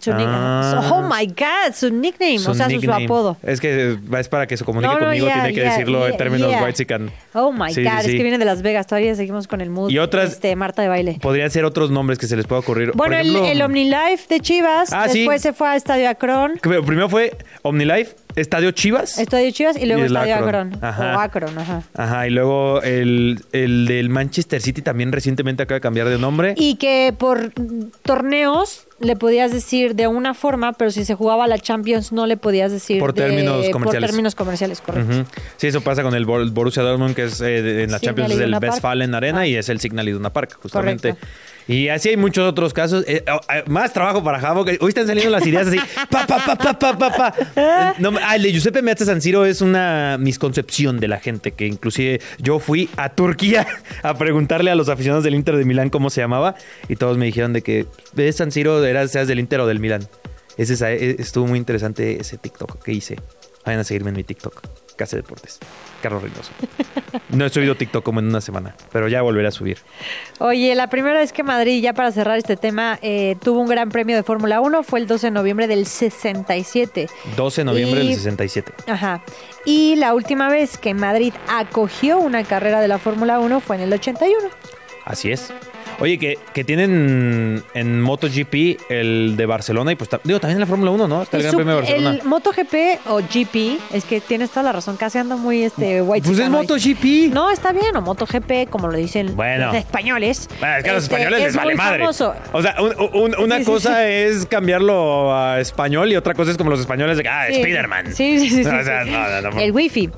Su Ah. Oh my God, su nickname, Su o sea, su- su, nickname. apodo. Es que es para que se comunique No, no, conmigo, tiene que decirlo en términos whitezican. Oh my Sí, God, sí, sí. es que viene de Las Vegas. Todavía seguimos con el mood. Y otras- Este, Marta de baile. Podrían ser otros nombres que se les pueda ocurrir. Bueno, Por el, ejemplo, el OmniLife de Chivas. Ah, después se fue a Estadio Akron. que Primero fue OmniLife, Estadio Chivas. Estadio Chivas y luego Y Estadio Akron. Akron. Ajá. O Akron, ajá. Ajá, y luego el, el del Manchester City también recientemente acaba de cambiar de nombre. Y que por torneos le podías decir de una forma, pero si se jugaba la Champions no le podías decir Por de- términos comerciales. Por términos comerciales, correcto. Ujú. Sí, eso pasa con el Bor- Borussia Dortmund, que es eh, en la Signal Champions es el Park. Westfalen Arena Ah. y es el Signal Iduna Park, justamente. Correcto. Y así hay muchos otros casos. Eh, oh, eh, más trabajo para Javo. Hoy están saliendo las ideas así. Pa, pa, pa, pa, pa, pa, pa. No, ah, el de Giuseppe Meazza San Siro es una misconcepción de la gente. Que inclusive yo fui a Turquía a preguntarle a los aficionados del Inter de Milán cómo se llamaba. Y todos me dijeron de que de San Siro eras, seas del Inter o del Milán. Ese, es- eh, estuvo muy interesante ese TikTok que hice. Vayan a seguirme en mi TikTok. Casa Deportes. Carlos Reynoso. No he subido TikTok como en una semana, pero ya volveré a subir. Oye, la primera vez que Madrid, ya para cerrar este tema, eh, tuvo un gran premio de Fórmula 1 fue el 12 de noviembre del 67. 12 de noviembre Y- del 67. Ajá. Y la última vez que Madrid acogió una carrera de la Fórmula 1 fue en el 81. Así es. Oye, que, que tienen en MotoGP el de Barcelona y pues ta- digo también en la Fórmula 1, ¿no? Está el Gran Premio de Barcelona. el MotoGP o GP, es que tienes toda la razón, casi ando muy este white Pues es chican hoy. MotoGP. No, está bien, o MotoGP, como lo dicen Bueno. los españoles. Bueno, es que a los Este, españoles les es vale muy madre. famoso. O sea, un- un- una Sí, sí, cosa es cambiarlo a español y otra cosa es como los españoles de que, ah, Sí. Spider-Man. Sí, sí, sí. O sí, sea, sí. no, no, no. El wifi.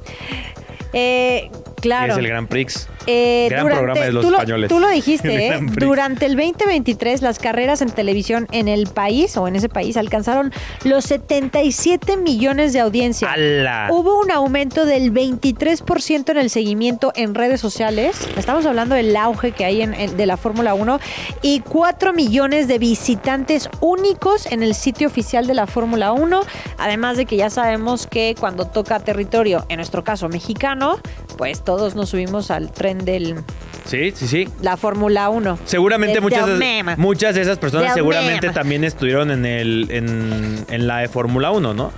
Eh, claro. Es el Gran Prix. Eh, Gran durante- programa de los tú lo- españoles. Tú lo El dijiste, ¿eh? Durante el 2023, las carreras en televisión en el país o en ese país alcanzaron los 77 millones de audiencia. ¡Hala! Hubo un aumento del 23% en el seguimiento en redes sociales. Estamos hablando del auge que hay en, en- de la Fórmula 1 y 4 millones de visitantes únicos en el sitio oficial de la Fórmula 1. Además de que ya sabemos que cuando toca territorio, en nuestro caso mexicano, pues todos nos subimos al tren de Sí, sí, sí. la Fórmula 1. Seguramente muchas, del de, muchas de esas personas Del seguramente también estuvieron en el en, en la de Fórmula 1, ¿no?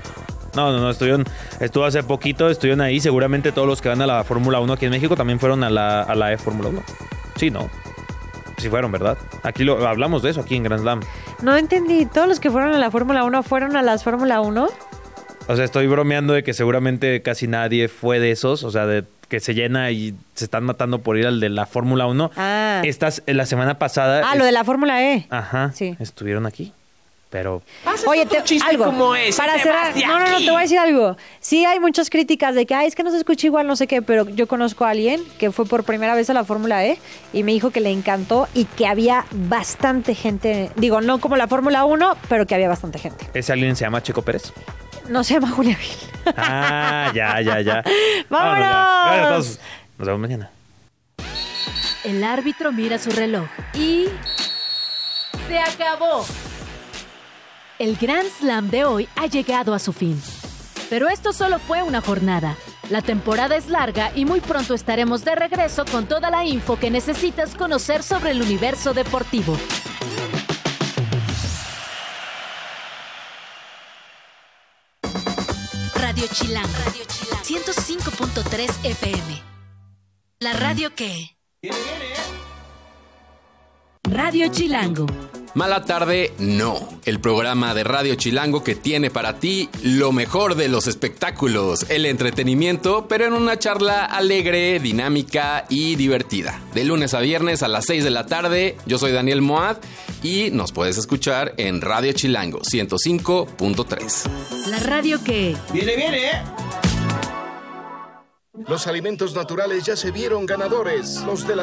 No, no, no, estuvieron, estuvo hace poquito, estuvieron ahí. Seguramente todos los que van a la Fórmula 1 aquí en México también fueron a la, a la de Fórmula 1. Sí, ¿no? Sí fueron, ¿verdad? Aquí lo hablamos de eso, aquí en Grand Slam. No entendí. ¿Todos los que fueron a la Fórmula 1 fueron a las Fórmula 1? O sea, estoy bromeando de que seguramente casi nadie fue de esos, o sea, de que se llena y se están matando por ir al de la Fórmula 1. Ah. Estas, la semana pasada... Ah, lo de la Fórmula E. Ajá, Sí. estuvieron aquí, pero... Oye, te, algo. para cerrar, no, no, no, te voy a decir algo. Sí hay muchas críticas de que, ay, es que no se escucha igual, no sé qué, pero yo conozco a alguien que fue por primera vez a la Fórmula E y me dijo que le encantó y que había bastante gente, digo, no como la Fórmula 1, pero que había bastante gente. ¿Ese alguien se llama Checo Pérez? No se llama Julia Gil. Ah, ya, ya, ya. ¡Vámonos! ya. Gracias a todos. Nos vemos mañana. El árbitro mira su reloj y... ¡Se acabó! El Grand Slam de hoy ha llegado a su fin. Pero esto solo fue una jornada. La temporada es larga y muy pronto estaremos de regreso con toda la info que necesitas conocer sobre el universo deportivo. Radio Chilán. Radio Chilán. 105.3 FM. La radio que... Radio Chilango. Mala tarde, no. El programa de Radio Chilango que tiene para ti lo mejor de los espectáculos, el entretenimiento, pero en una charla alegre, dinámica y divertida. De lunes a viernes a las 6 de la tarde, yo soy Daniel Moad y nos puedes escuchar en Radio Chilango 105.3. La radio que... Viene, viene, ¿eh? Los alimentos naturales ya se vieron ganadores. Los de la